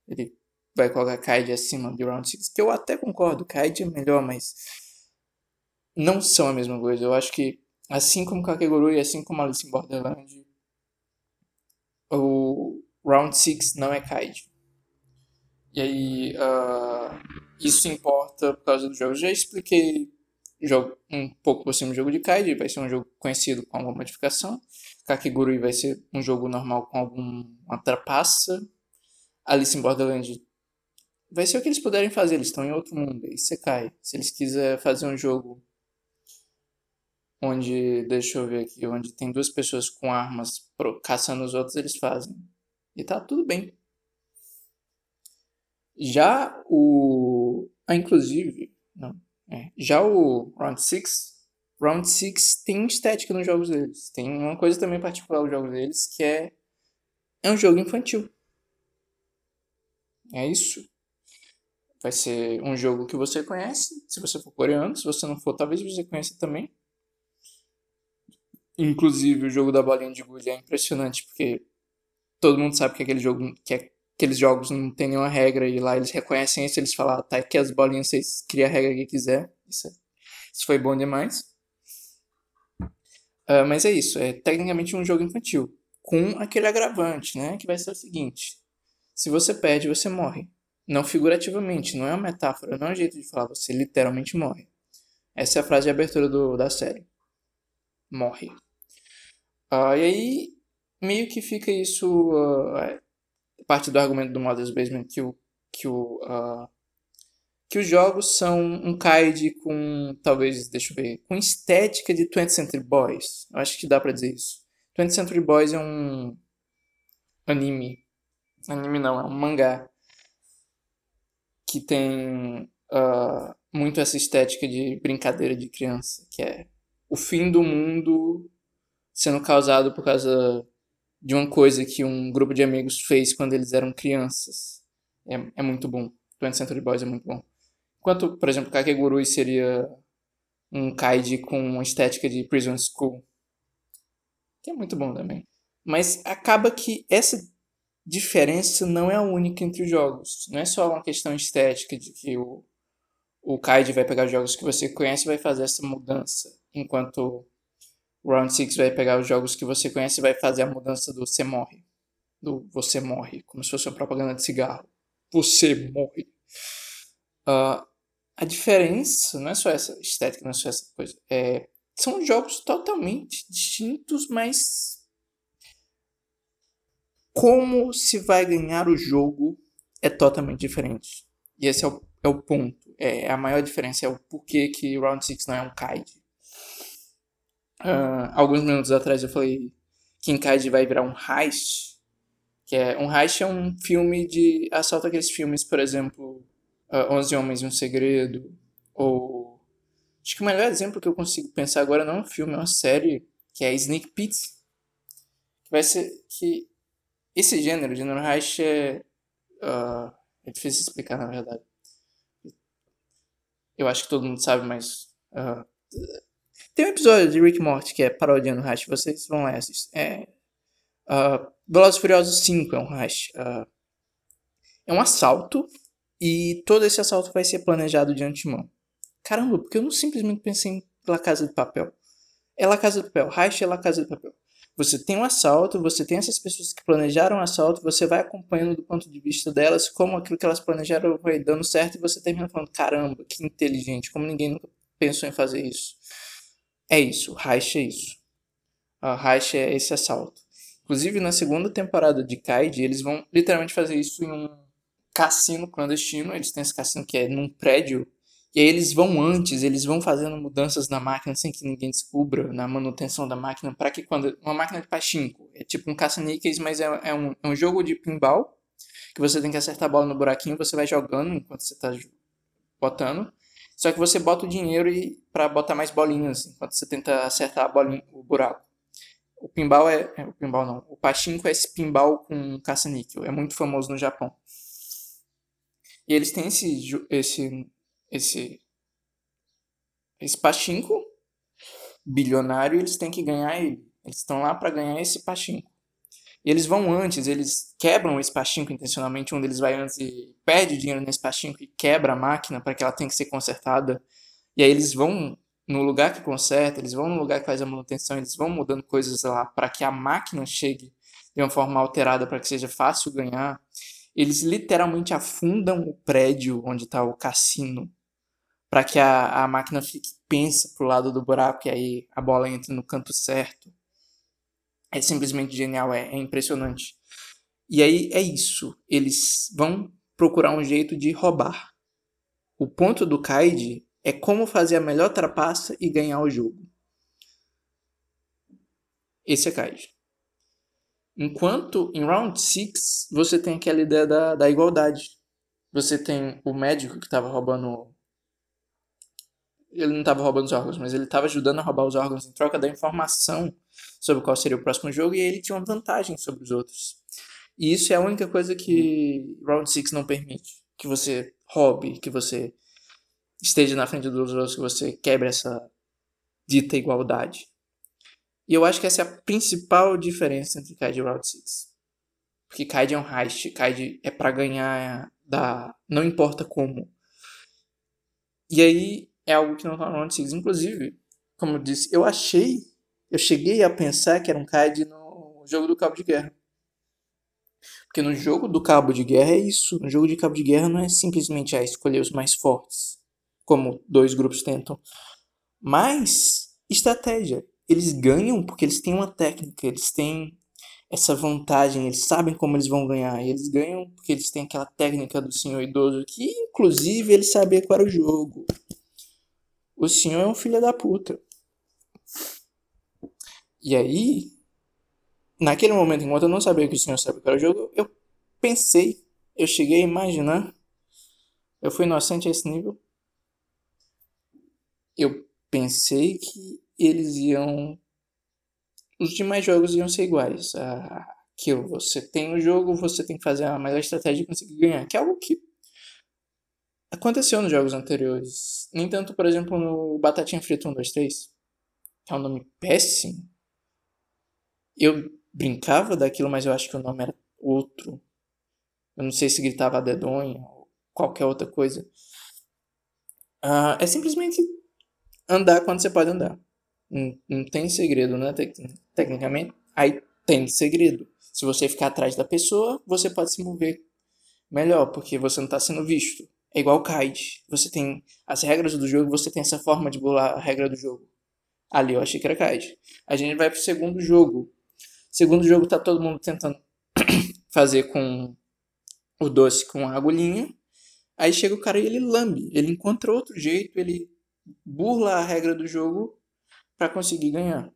Ele vai colocar Kaid acima de Round 6, que eu até concordo, Kaid é melhor, mas não são a mesma coisa. Eu acho que, assim como Kakeguru e assim como Alice in Borderland, o Round 6 não é Kaid. E aí, uh, isso importa por causa do jogo. Já expliquei jogo, um pouco por cima do jogo de Kaiji, vai ser um jogo conhecido com alguma modificação. Kakigurui vai ser um jogo normal com alguma trapaça. Alice in Borderland vai ser o que eles puderem fazer, eles estão em outro mundo, aí você cai. Se eles quiserem fazer um jogo onde, deixa eu ver aqui, onde tem duas pessoas com armas caçando os outros, eles fazem. E tá tudo bem. Já o. Ah, inclusive. Não. É, já o Round 6. Round 6 tem estética nos jogos deles. Tem uma coisa também particular nos jogos deles que é. É um jogo infantil. É isso. Vai ser um jogo que você conhece, se você for coreano. Se você não for, talvez você conheça também. Inclusive, o jogo da bolinha de gude é impressionante, porque todo mundo sabe que aquele jogo que aqueles jogos não tem nenhuma regra e lá eles reconhecem isso, eles falam, ah, tá aqui as bolinhas, vocês criam a regra que quiser. Isso, é, isso foi bom demais. Uh, mas é isso, é tecnicamente um jogo infantil. Com aquele agravante, né? Que vai ser o seguinte: se você perde, você morre. Não figurativamente, não é uma metáfora, não é um jeito de falar, você literalmente morre. Essa é a frase de abertura do, da série. Morre. Uh, e aí, meio que fica isso. Uh, parte do argumento do Mother's Basement que o que o uh, que os jogos são um kaid com talvez deixa eu ver com estética de 20th Century Boys eu acho que dá para dizer isso 20th Century Boys é um anime anime não é um mangá que tem uh, muito essa estética de brincadeira de criança que é o fim do mundo sendo causado por causa de uma coisa que um grupo de amigos fez quando eles eram crianças. É, é muito bom. 20 Century Boys é muito bom. Enquanto, por exemplo, Kakegurui seria um kaiji com uma estética de Prison School. Que é muito bom também. Mas acaba que essa diferença não é a única entre os jogos. Não é só uma questão estética de que o, o Kaiji vai pegar os jogos que você conhece e vai fazer essa mudança. Enquanto o Round 6 vai pegar os jogos que você conhece e vai fazer a mudança do você morre. Do você morre, como se fosse uma propaganda de cigarro. Você morre. Uh, a diferença não é só essa estética, não é só essa coisa. É, são jogos totalmente distintos, mas como se vai ganhar o jogo é totalmente diferente. E esse é o, é o ponto. É, a maior diferença é o porquê que Round 6 não é um Kaid. Uh, alguns minutos atrás eu falei que Encade vai virar um heist. Que é, um heist é um filme de assalto aqueles filmes, por exemplo, uh, Onze Homens e um Segredo. Ou. Acho que o melhor exemplo que eu consigo pensar agora não é um filme, é uma série, que é Sneak Pete. Que vai ser. que Esse gênero, gênero heist, é. Uh, é difícil explicar na verdade. Eu acho que todo mundo sabe, mas. Uh, tem um episódio de Rick Morty que é parodiando o Hash, vocês vão lá assistir. É, uh, Velozes Furiosos 5 é um Hash. Uh, é um assalto e todo esse assalto vai ser planejado de antemão. caramba, porque eu não simplesmente pensei em La Casa de Papel. É La Casa de Papel, Reich é La Casa de Papel. Você tem um assalto, você tem essas pessoas que planejaram o assalto, você vai acompanhando do ponto de vista delas como aquilo que elas planejaram vai dando certo e você termina falando, caramba, que inteligente, como ninguém nunca pensou em fazer isso. É isso, Reich é isso. A Reich é esse assalto. Inclusive, na segunda temporada de Kaid, eles vão literalmente fazer isso em um cassino clandestino. Eles têm esse cassino que é num prédio e aí eles vão antes, eles vão fazendo mudanças na máquina sem que ninguém descubra, na manutenção da máquina, para que quando. Uma máquina de pachinko, é tipo um caça-níqueis, mas é, é, um, é um jogo de pinball, que você tem que acertar a bola no buraquinho, você vai jogando enquanto você está botando. Só que você bota o dinheiro para botar mais bolinhas, enquanto você tenta acertar a bolinha, o buraco. O pinball é, é. O pinball não. O pachinko é esse pinball com caça-níquel. É muito famoso no Japão. E eles têm esse, esse esse esse pachinko bilionário, eles têm que ganhar ele. Eles estão lá para ganhar esse pachinko. E eles vão antes, eles quebram esse pachinko intencionalmente, um deles vai antes e perde dinheiro nesse pachinko e quebra a máquina para que ela tenha que ser consertada. E aí eles vão no lugar que conserta, eles vão no lugar que faz a manutenção, eles vão mudando coisas lá para que a máquina chegue de uma forma alterada para que seja fácil ganhar. Eles literalmente afundam o prédio onde está o cassino para que a, a máquina fique pensa pro lado do buraco e aí a bola entre no canto certo. É simplesmente genial, é, é impressionante. E aí é isso. Eles vão procurar um jeito de roubar. O ponto do Kaid é como fazer a melhor trapaça e ganhar o jogo. Esse é Kaid. Enquanto em Round 6 você tem aquela ideia da, da igualdade. Você tem o médico que estava roubando ele não estava roubando os órgãos, mas ele estava ajudando a roubar os órgãos em troca da informação sobre qual seria o próximo jogo e ele tinha uma vantagem sobre os outros. E isso é a única coisa que Round 6 não permite. Que você roube, que você esteja na frente dos outros, que você quebre essa dita igualdade. E eu acho que essa é a principal diferença entre Kaid e Round 6. Porque Kaid é um heist, Kaid é para ganhar da não importa como. E aí é algo que não está no Round 6. Inclusive, como eu disse, eu achei, eu cheguei a pensar que era um CAD no jogo do Cabo de Guerra. Porque no jogo do Cabo de Guerra é isso. No jogo de Cabo de Guerra não é simplesmente a escolher os mais fortes, como dois grupos tentam, mas estratégia. Eles ganham porque eles têm uma técnica, eles têm essa vantagem, eles sabem como eles vão ganhar. Eles ganham porque eles têm aquela técnica do senhor idoso que, inclusive, ele sabia qual era o jogo. O senhor é um filho da puta. E aí, naquele momento, enquanto eu não sabia que o senhor sabia que era o jogo, eu pensei, eu cheguei a imaginar. Eu fui inocente a esse nível. Eu pensei que eles iam. Os demais jogos iam ser iguais. Ah, que você tem o jogo, você tem que fazer a melhor estratégia e conseguir ganhar. Que é algo que Aconteceu nos jogos anteriores. Nem tanto, por exemplo, no Batatinha Frita 1, 2, 3. Que é um nome péssimo. Eu brincava daquilo, mas eu acho que o nome era outro. Eu não sei se gritava dedonha ou qualquer outra coisa. Uh, é simplesmente andar quando você pode andar. Não, não tem segredo, né? Tecnicamente, aí tem segredo. Se você ficar atrás da pessoa, você pode se mover melhor, porque você não está sendo visto. É igual Kaid. Você tem as regras do jogo, você tem essa forma de bolar a regra do jogo. Ali eu achei que era Kaid. A gente vai pro segundo jogo. Segundo jogo tá todo mundo tentando fazer com o doce com a agulhinha. Aí chega o cara e ele lambe. Ele encontra outro jeito, ele burla a regra do jogo para conseguir ganhar.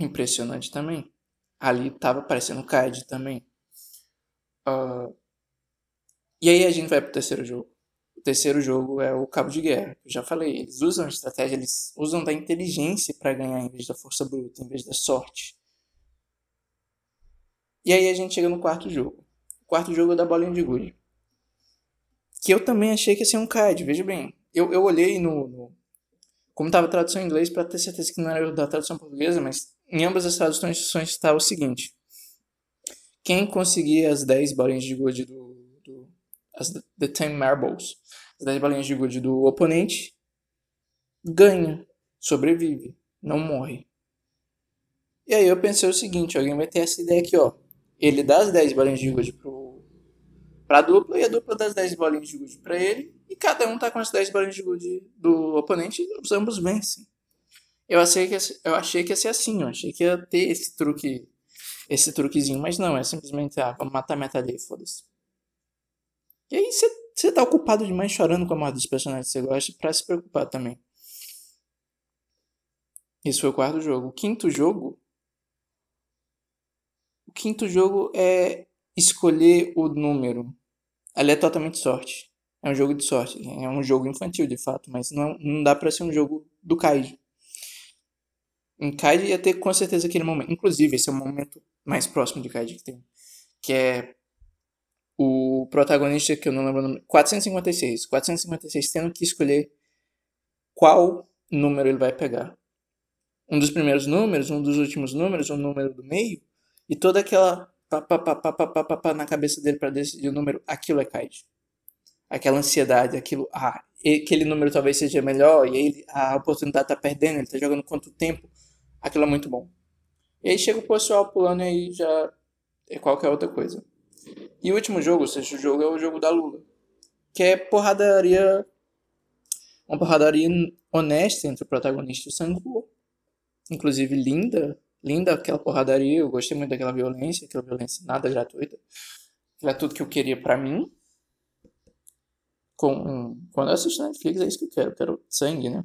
Impressionante também. Ali tava parecendo Kaid também. Uh, e aí a gente vai pro terceiro jogo terceiro jogo é o cabo de guerra. Eu já falei, eles usam estratégia, eles usam da inteligência para ganhar em vez da força bruta, em vez da sorte. E aí a gente chega no quarto jogo. O quarto jogo é da bolinha de gude. Que eu também achei que ia ser um CAD, veja bem. Eu, eu olhei no, no como estava a tradução em inglês para ter certeza que não era da tradução portuguesa, mas em ambas as traduções estava o seguinte: quem conseguir as 10 bolinhas de gude do as The Ten Marbles, as 10 bolinhas de gude do oponente, ganha, sobrevive, não morre. E aí eu pensei o seguinte, alguém vai ter essa ideia aqui, ó. Ele dá as 10 bolinhas de gude pro, pra dupla e a dupla dá as 10 bolinhas de gude pra ele. E cada um tá com as 10 bolinhas de gude do oponente e os ambos vencem. Eu achei que, eu achei que ia ser assim, eu achei que ia ter esse truque, esse truquezinho, mas não, é simplesmente, ah, vamos matar metade aí, foda-se. E aí você tá ocupado demais chorando com a morte dos personagens que você gosta pra se preocupar também. Esse foi o quarto jogo. O quinto jogo quinto jogo é escolher o número. Ali é totalmente sorte. É um jogo de sorte. É um jogo infantil, de fato, mas não, não dá para ser um jogo do Kaiji. Em Kaiji ia ter com certeza aquele momento. Inclusive, esse é o momento mais próximo de Kaiji que tem. Que é o protagonista, que eu não lembro o nome. 456. 456 tendo que escolher qual número ele vai pegar. Um dos primeiros números, um dos últimos números, um número do meio e toda aquela pá, pá, pá, pá, pá, pá, pá, pá na cabeça dele para decidir o número, aquilo é Kaiji. Aquela ansiedade, aquilo, ah, aquele número talvez seja melhor, e ele, a oportunidade tá perdendo, ele tá jogando quanto tempo, aquilo é muito bom. E aí chega o pessoal pulando e aí já é qualquer outra coisa. E o último jogo, o sexto jogo, é o jogo da Lula. Que é porradaria. Uma porradaria honesta entre o protagonista e o Sangu. Inclusive linda, linda aquela porradaria, eu gostei muito daquela violência, aquela violência nada gratuita. Era tudo que eu queria para mim. Com, quando eu assisto Netflix é isso que eu quero, eu quero sangue, né?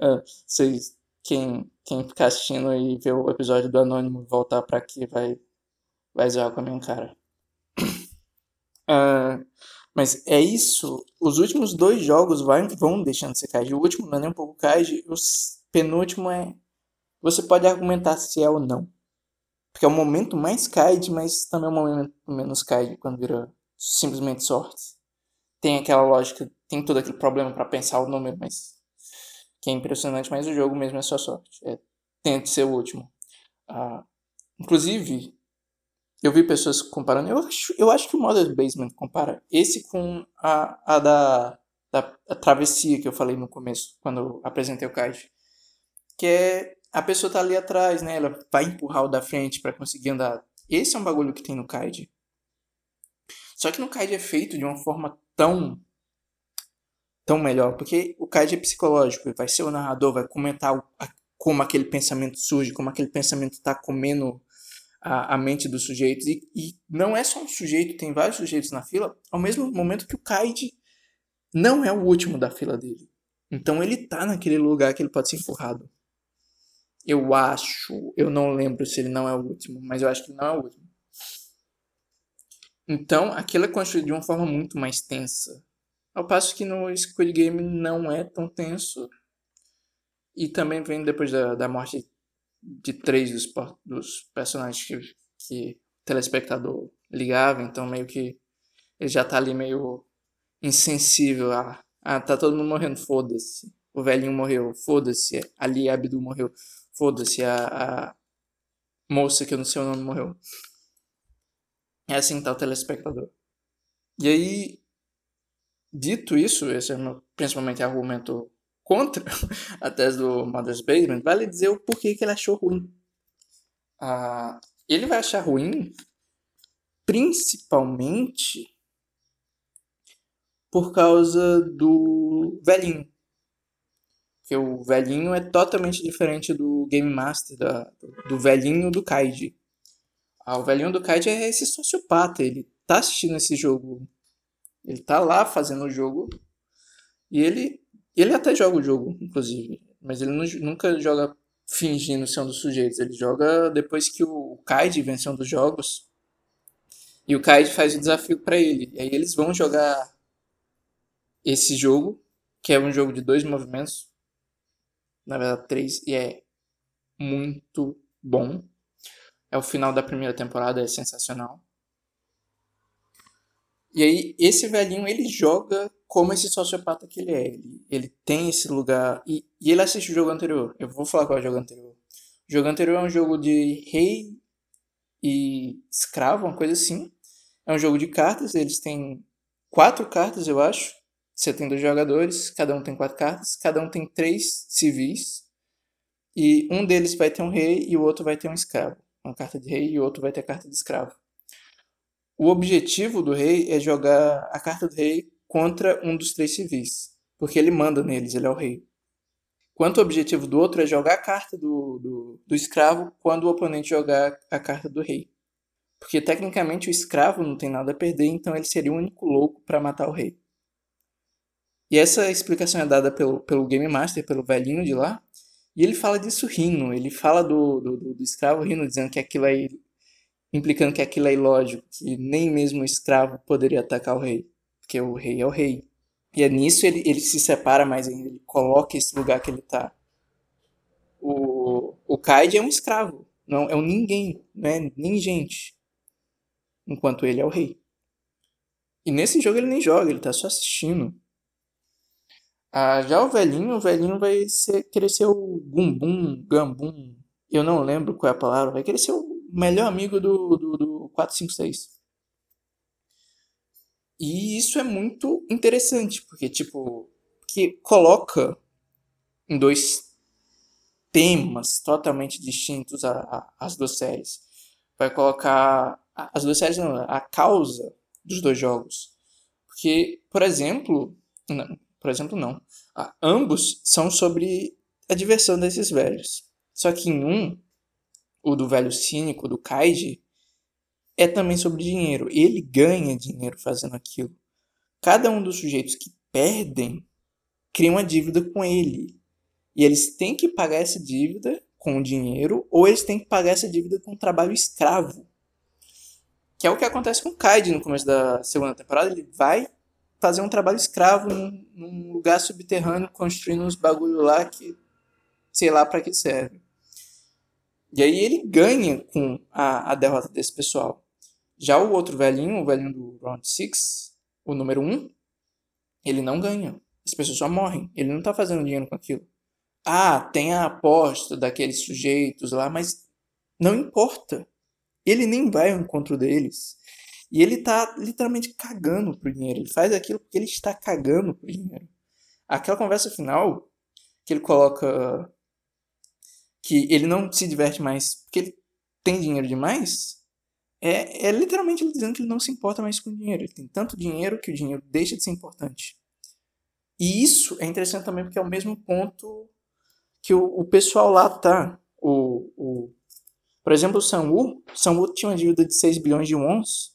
É, vocês, quem, quem ficar assistindo e ver o episódio do Anônimo voltar para aqui vai, vai zoar com a minha cara. Uh, mas é isso. Os últimos dois jogos vai, vão deixando de ser Kaiji. O último não é nem um pouco Kaiji. Os penúltimo é. Você pode argumentar se é ou não. Porque é o momento mais Kaiji, mas também é o momento menos Kaiji quando vira simplesmente sorte. Tem aquela lógica, tem todo aquele problema para pensar o número, mas. Que é impressionante, mas o jogo mesmo é só sorte. É, tente ser o último. Ah, inclusive, eu vi pessoas comparando. Eu acho, eu acho que o Mother's Basement compara esse com a, a da, da a travessia que eu falei no começo, quando apresentei o Kaiji que é a pessoa tá ali atrás, né? Ela vai empurrar o da frente para conseguir andar. Esse é um bagulho que tem no Kaid. Só que no Kaid é feito de uma forma tão tão melhor, porque o Kaid é psicológico, vai ser o narrador, vai comentar o, a, como aquele pensamento surge, como aquele pensamento tá comendo a, a mente dos sujeitos. E, e não é só um sujeito, tem vários sujeitos na fila, ao mesmo momento que o Kaid não é o último da fila dele. Então ele tá naquele lugar que ele pode ser empurrado. Eu acho, eu não lembro se ele não é o último, mas eu acho que não é o último. Então, aquilo é construído de uma forma muito mais tensa. Ao passo que no Squid Game não é tão tenso. E também vem depois da, da morte de três dos, dos personagens que, que o telespectador ligava. Então, meio que ele já tá ali meio insensível a. Ah, tá todo mundo morrendo, foda-se. O velhinho morreu, foda-se. Ali Abdu morreu, Foda-se, a, a moça que eu não sei o nome morreu. É assim que tá o telespectador. E aí, dito isso, esse é meu principalmente argumento contra a tese do Mother's Basement, vale dizer o porquê que ele achou ruim. Ah, ele vai achar ruim principalmente por causa do velhinho. Porque o velhinho é totalmente diferente do Game Master, da, do velhinho do Kaiji. Ah, o velhinho do Kaiji é esse sociopata, ele tá assistindo esse jogo. Ele tá lá fazendo o jogo. E ele, ele até joga o jogo, inclusive. Mas ele não, nunca joga fingindo ser um dos sujeitos. Ele joga depois que o Kaiji venceu um dos jogos. E o Kaiji faz o desafio para ele. E aí eles vão jogar esse jogo, que é um jogo de dois movimentos na verdade três, e é muito bom. É o final da primeira temporada, é sensacional. E aí, esse velhinho, ele joga como esse sociopata que ele é. Ele, ele tem esse lugar. E, e ele assiste o jogo anterior. Eu vou falar qual é o jogo anterior. O jogo anterior é um jogo de rei e escravo, uma coisa assim. É um jogo de cartas. Eles têm quatro cartas, eu acho. Você tem dois jogadores, cada um tem quatro cartas, cada um tem três civis, e um deles vai ter um rei e o outro vai ter um escravo. Uma carta de rei e o outro vai ter carta de escravo. O objetivo do rei é jogar a carta do rei contra um dos três civis, porque ele manda neles, ele é o rei. Quanto o objetivo do outro é jogar a carta do, do, do escravo quando o oponente jogar a carta do rei. Porque tecnicamente o escravo não tem nada a perder, então ele seria o único louco para matar o rei. E essa explicação é dada pelo, pelo Game Master, pelo velhinho de lá, e ele fala disso rindo, ele fala do, do, do escravo rindo, dizendo que aquilo é. Implicando que aquilo é ilógico, que nem mesmo o escravo poderia atacar o rei, porque o rei é o rei. E é nisso ele, ele se separa mais ainda, ele coloca esse lugar que ele está. O, o Kaid é um escravo, não é um ninguém, não é nem gente. Enquanto ele é o rei. E nesse jogo ele nem joga, ele está só assistindo. Ah, já o velhinho, o velhinho vai ser, querer ser o Gumbum, Gambum, eu não lembro qual é a palavra, vai querer ser o melhor amigo do, do, do 456. E isso é muito interessante, porque, tipo, que coloca em dois temas totalmente distintos a, a, as duas séries. Vai colocar as duas séries, não, a causa dos dois jogos. Porque, por exemplo, não, por exemplo, não. ambos são sobre a diversão desses velhos. Só que em um, o do velho cínico, do Kaiji, é também sobre dinheiro. Ele ganha dinheiro fazendo aquilo. Cada um dos sujeitos que perdem cria uma dívida com ele. E eles têm que pagar essa dívida com o dinheiro ou eles têm que pagar essa dívida com o trabalho escravo. Que é o que acontece com o Kaid no começo da segunda temporada. Ele vai fazer um trabalho escravo num, num lugar subterrâneo, construindo uns bagulho lá que sei lá para que serve. E aí ele ganha com a, a derrota desse pessoal. Já o outro velhinho, o velhinho do Round 6, o número 1, um, ele não ganha. As pessoas só morrem. Ele não tá fazendo dinheiro com aquilo. Ah, tem a aposta daqueles sujeitos lá, mas não importa. Ele nem vai ao encontro deles. E ele tá literalmente cagando pro dinheiro. Ele faz aquilo porque ele está cagando pro dinheiro. Aquela conversa final que ele coloca que ele não se diverte mais porque ele tem dinheiro demais, é, é literalmente ele dizendo que ele não se importa mais com dinheiro. Ele tem tanto dinheiro que o dinheiro deixa de ser importante. E isso é interessante também porque é o mesmo ponto que o, o pessoal lá tá. O, o, por exemplo, o Sanwoo. Sanwoo tinha uma dívida de 6 bilhões de wons.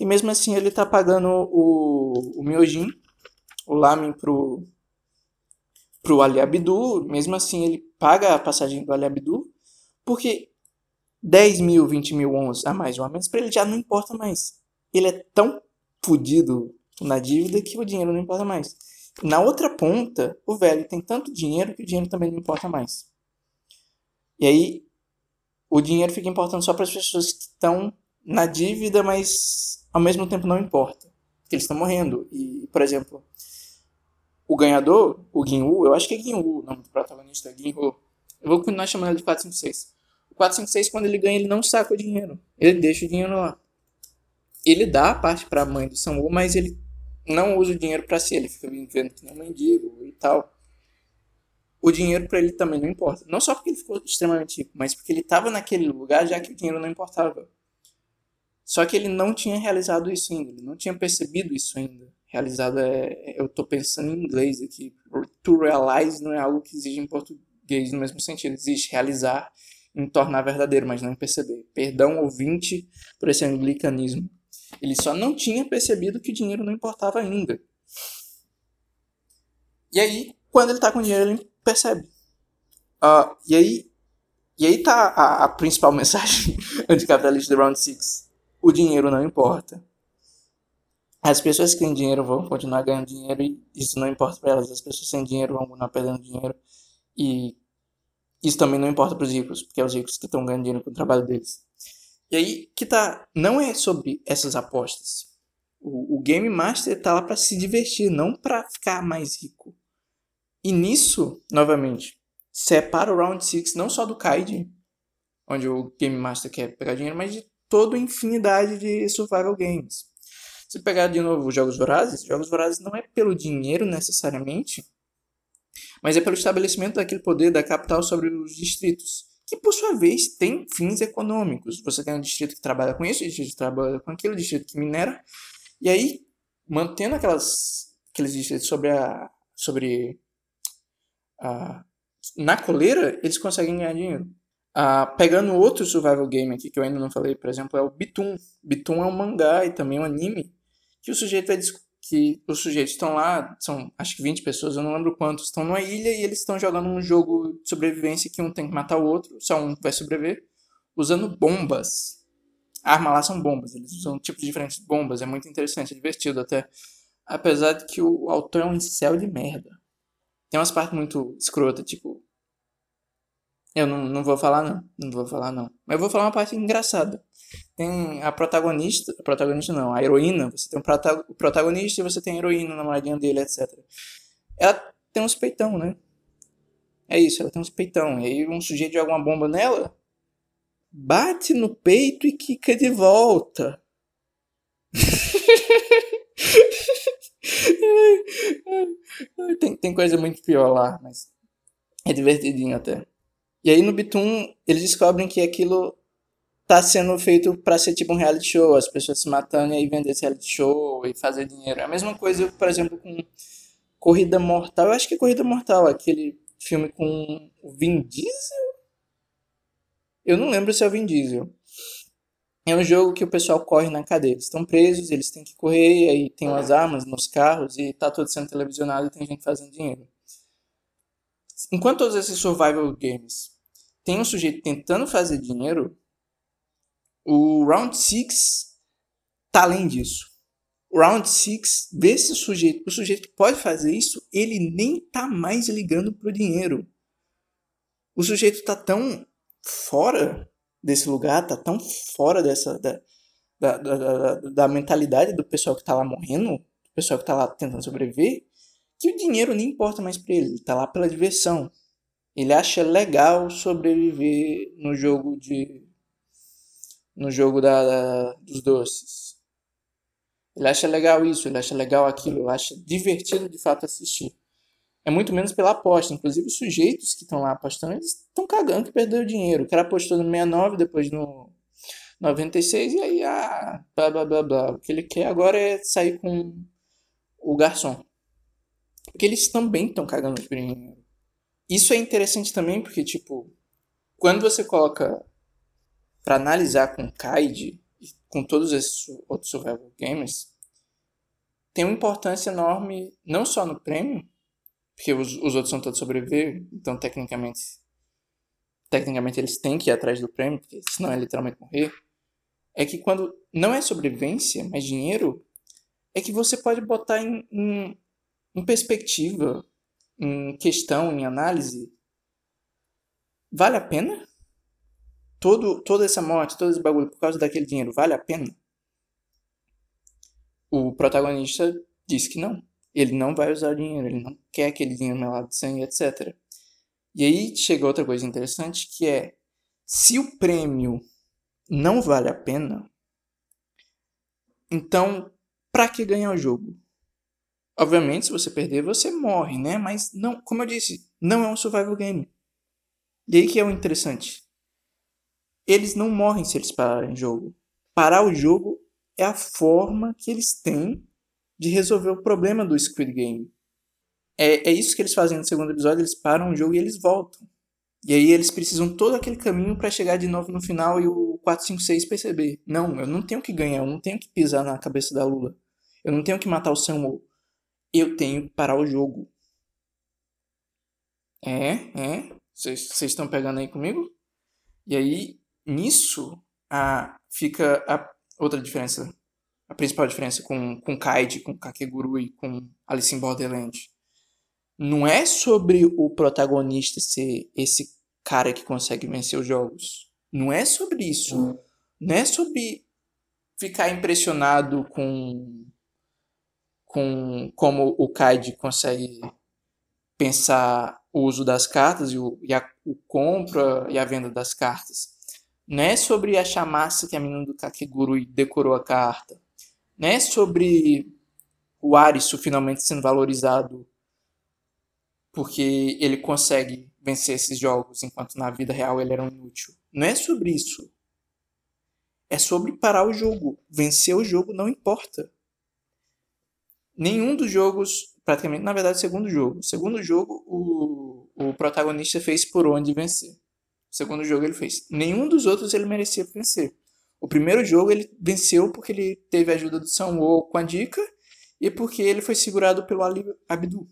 E mesmo assim ele tá pagando o, o Myojin, o Lamin pro, pro Ali Abdu. Mesmo assim ele paga a passagem do Ali Abdu. Porque 10 mil, 20 mil ons a mais ou a menos, para ele já não importa mais. Ele é tão fodido na dívida que o dinheiro não importa mais. Na outra ponta, o velho tem tanto dinheiro que o dinheiro também não importa mais. E aí, o dinheiro fica importando só para as pessoas que estão na dívida, mas ao mesmo tempo não importa. Porque eles estão morrendo. E, por exemplo, o ganhador, o Ginwoo, eu acho que é Ginwoo o nome do protagonista, Ginwoo. Eu vou continuar chamando ele de 456. 456, quando ele ganha, ele não saca o dinheiro. Ele deixa o dinheiro lá. Ele dá a parte para a mãe do Samu, mas ele não usa o dinheiro para si. Ele fica vivendo que nem um mendigo e tal. O dinheiro para ele também não importa. Não só porque ele ficou extremamente rico, mas porque ele estava naquele lugar já que o dinheiro não importava. Só que ele não tinha realizado isso ainda. Ele não tinha percebido isso ainda. Realizado é. Eu estou pensando em inglês aqui. To realize não é algo que exige em português no mesmo sentido. Existe realizar em tornar verdadeiro, mas não em perceber. Perdão, ouvinte, por esse anglicanismo. Ele só não tinha percebido que o dinheiro não importava ainda. E aí, quando ele está com dinheiro, ele percebe. Uh, e aí, e aí tá a, a principal mensagem anticapitalista do Round 6. O dinheiro não importa. As pessoas que têm dinheiro vão continuar ganhando dinheiro e isso não importa para elas. As pessoas sem dinheiro vão continuar perdendo dinheiro e isso também não importa para os ricos, porque é os ricos que estão ganhando dinheiro com o trabalho deles. E aí que tá, não é sobre essas apostas. O, o Game Master tá lá para se divertir, não para ficar mais rico. E nisso, novamente, separa o Round 6 não só do Kaid, onde o Game Master quer pegar dinheiro, mas de toda a infinidade de survival games. Se pegar de novo os Jogos Vorazes, Jogos Vorazes não é pelo dinheiro necessariamente, mas é pelo estabelecimento daquele poder da capital sobre os distritos, que por sua vez tem fins econômicos. Você tem um distrito que trabalha com isso, um distrito que trabalha com aquilo, um distrito que minera, e aí, mantendo aquelas, aqueles distritos sobre a. sobre. a. na coleira, eles conseguem ganhar dinheiro. Ah, pegando outro survival game aqui que eu ainda não falei, por exemplo, é o Bitum. Bitum é um mangá e também um anime que o sujeito vai que os sujeitos estão lá, são acho que 20 pessoas, eu não lembro quantos, estão numa ilha e eles estão jogando um jogo de sobrevivência que um tem que matar o outro, só um vai sobreviver, usando bombas. A arma lá são bombas, eles usam tipos diferentes de bombas, é muito interessante, é divertido até. Apesar de que o autor é um incel de merda. Tem umas partes muito escrotas, tipo, eu não, não vou falar não, não vou falar não. Mas eu vou falar uma parte engraçada. Tem a protagonista, a protagonista não, a heroína, você tem o protagonista e você tem a heroína, a namoradinha dele, etc. Ela tem uns peitão, né? É isso, ela tem uns peitão. E aí um sujeito joga uma bomba nela, bate no peito e quica de volta. tem, tem coisa muito pior lá, mas é divertidinho até. E aí no Bitum eles descobrem que aquilo tá sendo feito para ser tipo um reality show, as pessoas se matando e aí vender esse reality show e fazer dinheiro. É a mesma coisa, por exemplo, com Corrida Mortal. Eu acho que é Corrida Mortal, aquele filme com Vin Diesel? Eu não lembro se é o Vin Diesel. É um jogo que o pessoal corre na cadeia. Eles estão presos, eles têm que correr, aí tem umas armas nos carros e tá tudo sendo televisionado e tem gente fazendo dinheiro. Enquanto todos esses survival games tem um sujeito tentando fazer dinheiro, o Round 6 tá além disso. O Round 6 vê se o sujeito, o sujeito que pode fazer isso, ele nem tá mais ligando pro dinheiro. O sujeito tá tão fora desse lugar, tá tão fora dessa da, da, da, da, mentalidade do pessoal que tá lá morrendo, do pessoal que tá lá tentando sobreviver, que o dinheiro nem importa mais para ele, ele tá lá pela diversão. Ele acha legal sobreviver no jogo de no jogo da, da, dos doces. Ele acha legal isso, ele acha legal aquilo, ele acha divertido de fato assistir. É muito menos pela aposta. Inclusive, os sujeitos que estão lá apostando, eles estão cagando que perdeu dinheiro. O cara apostou no 69, depois no 96, e aí, ah, blá blá blá blá. O que ele quer agora é sair com o garçom. Porque eles também estão cagando dinheiro. Isso é interessante também porque, tipo, quando você coloca para analisar com Kaid e com todos esses outros survival games, tem uma importância enorme não só no prêmio, porque os, os outros são todos sobreviver, então tecnicamente tecnicamente eles têm que ir atrás do prêmio, porque senão é literalmente morrer. É que quando não é sobrevivência, mas dinheiro, é que você pode botar em, em, em perspectiva em questão, em análise, vale a pena? Todo, toda essa morte, todo esse bagulho por causa daquele dinheiro, vale a pena? O protagonista diz que não. Ele não vai usar o dinheiro, ele não quer aquele dinheiro melado de sangue, etc. E aí chega outra coisa interessante que é: se o prêmio não vale a pena, então para que ganhar o jogo? Obviamente, se você perder, você morre, né? Mas não, como eu disse, não é um survival game. E aí que é o interessante. Eles não morrem se eles pararem o jogo. Parar o jogo é a forma que eles têm de resolver o problema do Squid Game. É, é isso que eles fazem no segundo episódio, eles param o jogo e eles voltam. E aí eles precisam todo aquele caminho para chegar de novo no final e o 456 perceber. Não, eu não tenho que ganhar, eu não tenho que pisar na cabeça da Lula. Eu não tenho que matar o Samuel eu tenho que parar o jogo. É, é. Vocês estão pegando aí comigo? E aí, nisso, a, fica a outra diferença. A principal diferença com, com Kaid, com Kakeguru e com Alice in Borderland. Não é sobre o protagonista ser esse cara que consegue vencer os jogos. Não é sobre isso. Hum. Não é sobre ficar impressionado com com como o CAID consegue pensar o uso das cartas e, o, e a o compra e a venda das cartas. Não é sobre achar massa que a menina do Kakeguru decorou a carta. Não é sobre o Arisu finalmente sendo valorizado porque ele consegue vencer esses jogos enquanto na vida real ele era um inútil. Não é sobre isso. É sobre parar o jogo. Vencer o jogo não importa. Nenhum dos jogos, praticamente, na verdade, segundo jogo. Segundo jogo, o, o protagonista fez por onde vencer. O segundo jogo ele fez. Nenhum dos outros ele merecia vencer. O primeiro jogo ele venceu porque ele teve a ajuda do Sanwo com a dica e porque ele foi segurado pelo Ali Abdu. O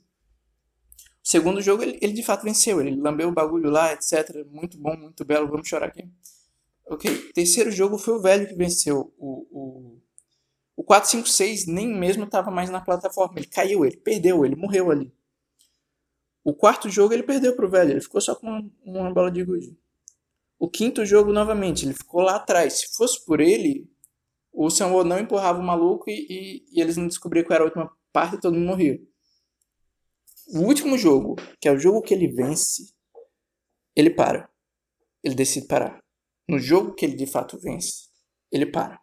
segundo jogo ele, ele de fato venceu. Ele lambeu o bagulho lá, etc. Muito bom, muito belo. Vamos chorar aqui. Ok. Terceiro jogo foi o velho que venceu. O, o, o 456 nem mesmo estava mais na plataforma. Ele caiu, ele perdeu, ele morreu ali. O quarto jogo ele perdeu pro velho. Ele ficou só com uma, uma bola de gude. O quinto jogo, novamente, ele ficou lá atrás. Se fosse por ele, o Samuel não empurrava o maluco e, e, e eles não descobriam que era a última parte e todo mundo morria. O último jogo, que é o jogo que ele vence, ele para. Ele decide parar no jogo que ele de fato vence, ele para.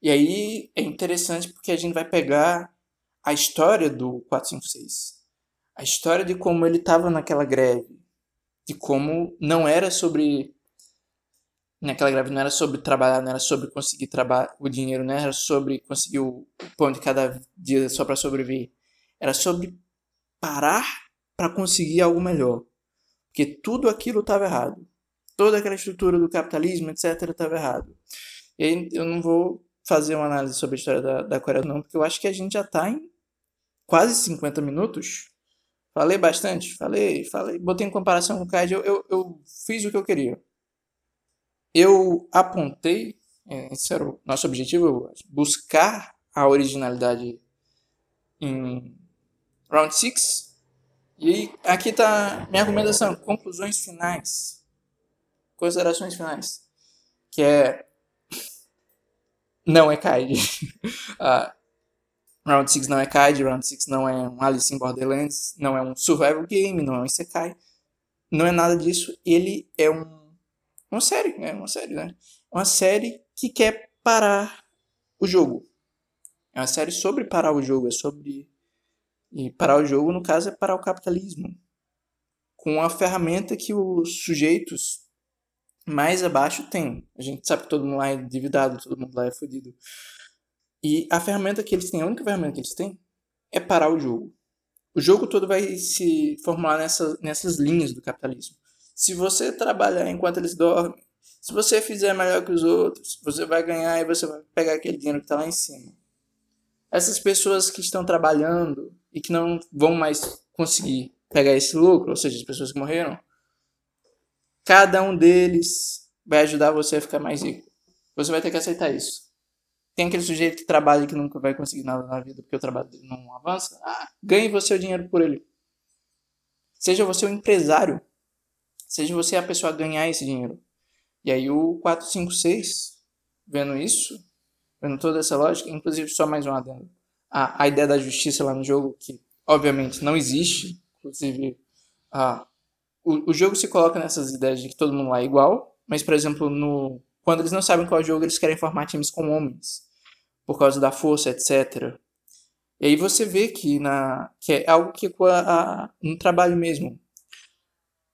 E aí é interessante porque a gente vai pegar a história do 456. A história de como ele estava naquela greve. De como não era sobre. Naquela greve não era sobre trabalhar, não era sobre conseguir o dinheiro, não era sobre conseguir o pão de cada dia só para sobreviver. Era sobre parar para conseguir algo melhor. Porque tudo aquilo estava errado toda aquela estrutura do capitalismo, etc., estava errado. E aí eu não vou fazer uma análise sobre a história da, da Coreia, não, porque eu acho que a gente já está em quase 50 minutos. Falei bastante, falei, falei, botei em comparação com o CAD, eu, eu, eu fiz o que eu queria. Eu apontei, é, esse era o nosso objetivo, buscar a originalidade em Round 6. E aqui está minha recomendação, conclusões finais considerações finais. Que é. Não é Kaid. uh, Round 6 não é Kaid, Round 6 não é um Alice in Borderlands, não é um survival game, não é um Isekai. Não é nada disso. Ele é um. Uma série, é uma série, né? Uma série que quer parar o jogo. É uma série sobre parar o jogo, é sobre. E parar o jogo, no caso, é parar o capitalismo. Com a ferramenta que os sujeitos mais abaixo tem. A gente sabe que todo mundo lá é endividado, todo mundo lá é fodido. E a ferramenta que eles têm, a única ferramenta que eles têm, é parar o jogo. O jogo todo vai se formular nessa, nessas linhas do capitalismo. Se você trabalhar enquanto eles dormem, se você fizer melhor que os outros, você vai ganhar e você vai pegar aquele dinheiro que está lá em cima. Essas pessoas que estão trabalhando e que não vão mais conseguir pegar esse lucro, ou seja, as pessoas que morreram, Cada um deles vai ajudar você a ficar mais rico. Você vai ter que aceitar isso. Tem aquele sujeito que trabalha e que nunca vai conseguir nada na vida porque o trabalho dele não avança. Ah, ganhe você o dinheiro por ele. Seja você o empresário. Seja você a pessoa a ganhar esse dinheiro. E aí o 456, vendo isso, vendo toda essa lógica, inclusive só mais um adendo. A, a ideia da justiça lá no jogo, que obviamente não existe, inclusive a, o, o jogo se coloca nessas ideias de que todo mundo lá é igual, mas, por exemplo, no, quando eles não sabem qual jogo, eles querem formar times com homens, por causa da força, etc. E aí você vê que, na, que é algo que no trabalho mesmo.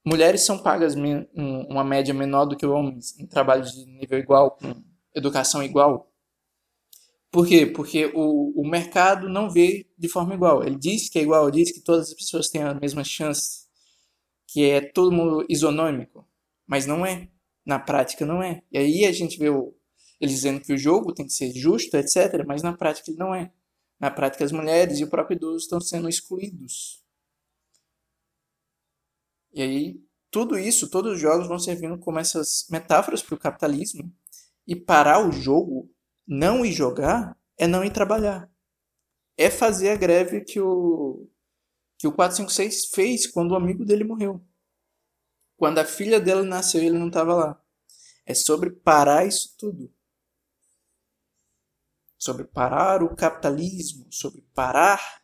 Mulheres são pagas um, uma média menor do que homens em trabalho de nível igual, com educação igual. Por quê? Porque o, o mercado não vê de forma igual. Ele diz que é igual, diz que todas as pessoas têm a mesma chance que é todo mundo isonômico, mas não é. Na prática não é. E aí a gente vê o, eles dizendo que o jogo tem que ser justo, etc., mas na prática ele não é. Na prática as mulheres e o próprio idoso estão sendo excluídos. E aí tudo isso, todos os jogos vão servindo como essas metáforas para o capitalismo. E parar o jogo, não ir jogar, é não ir trabalhar. É fazer a greve que o que o 456 fez quando o amigo dele morreu. Quando a filha dele nasceu, ele não estava lá. É sobre parar isso tudo. Sobre parar o capitalismo, sobre parar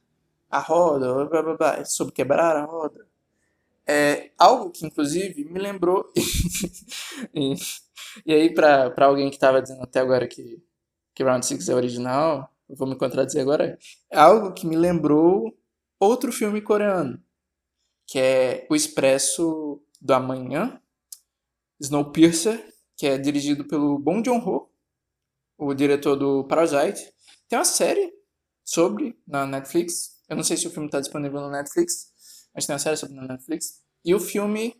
a roda, blá, blá, blá, sobre quebrar a roda. É algo que, inclusive, me lembrou. e, e, aí, para alguém que estava dizendo até agora que, que Round Six é original, eu vou me contradizer agora, é algo que me lembrou outro filme coreano, que é O Expresso do Amanhã, Snowpiercer, que é dirigido pelo Bong Joon-ho, o diretor do Parasite. Tem uma série sobre na Netflix. Eu não sei se o filme está disponível no Netflix, mas tem uma série sobre na Netflix. E o filme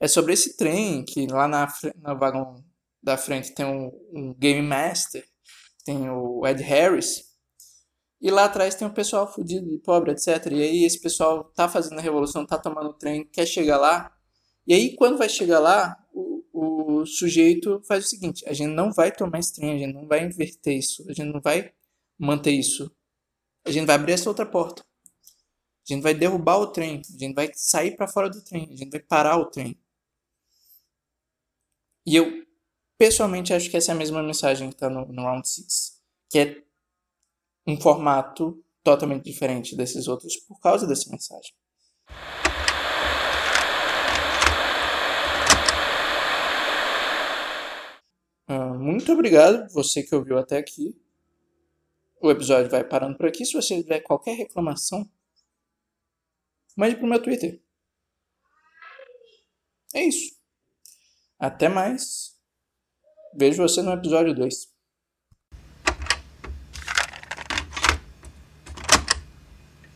é sobre esse trem que lá na, na vagão da frente tem um, um Game Master, tem o Ed Harris, e lá atrás tem o pessoal fudido e pobre, etc. E aí esse pessoal tá fazendo a revolução, tá tomando trem, quer chegar lá. E aí quando vai chegar lá, o sujeito faz o seguinte: a gente não vai tomar esse trem, a gente não vai inverter isso, a gente não vai manter isso. A gente vai abrir essa outra porta. A gente vai derrubar o trem, a gente vai sair para fora do trem, a gente vai parar o trem. E eu pessoalmente acho que essa é a mesma mensagem que está no, no Round 6, que é um formato totalmente diferente desses outros por causa dessa mensagem. Uh, muito obrigado você que ouviu até aqui. O episódio vai parando por aqui. Se você tiver qualquer reclamação, mande pro meu Twitter. É isso. Até mais. Vejo você no episódio 2.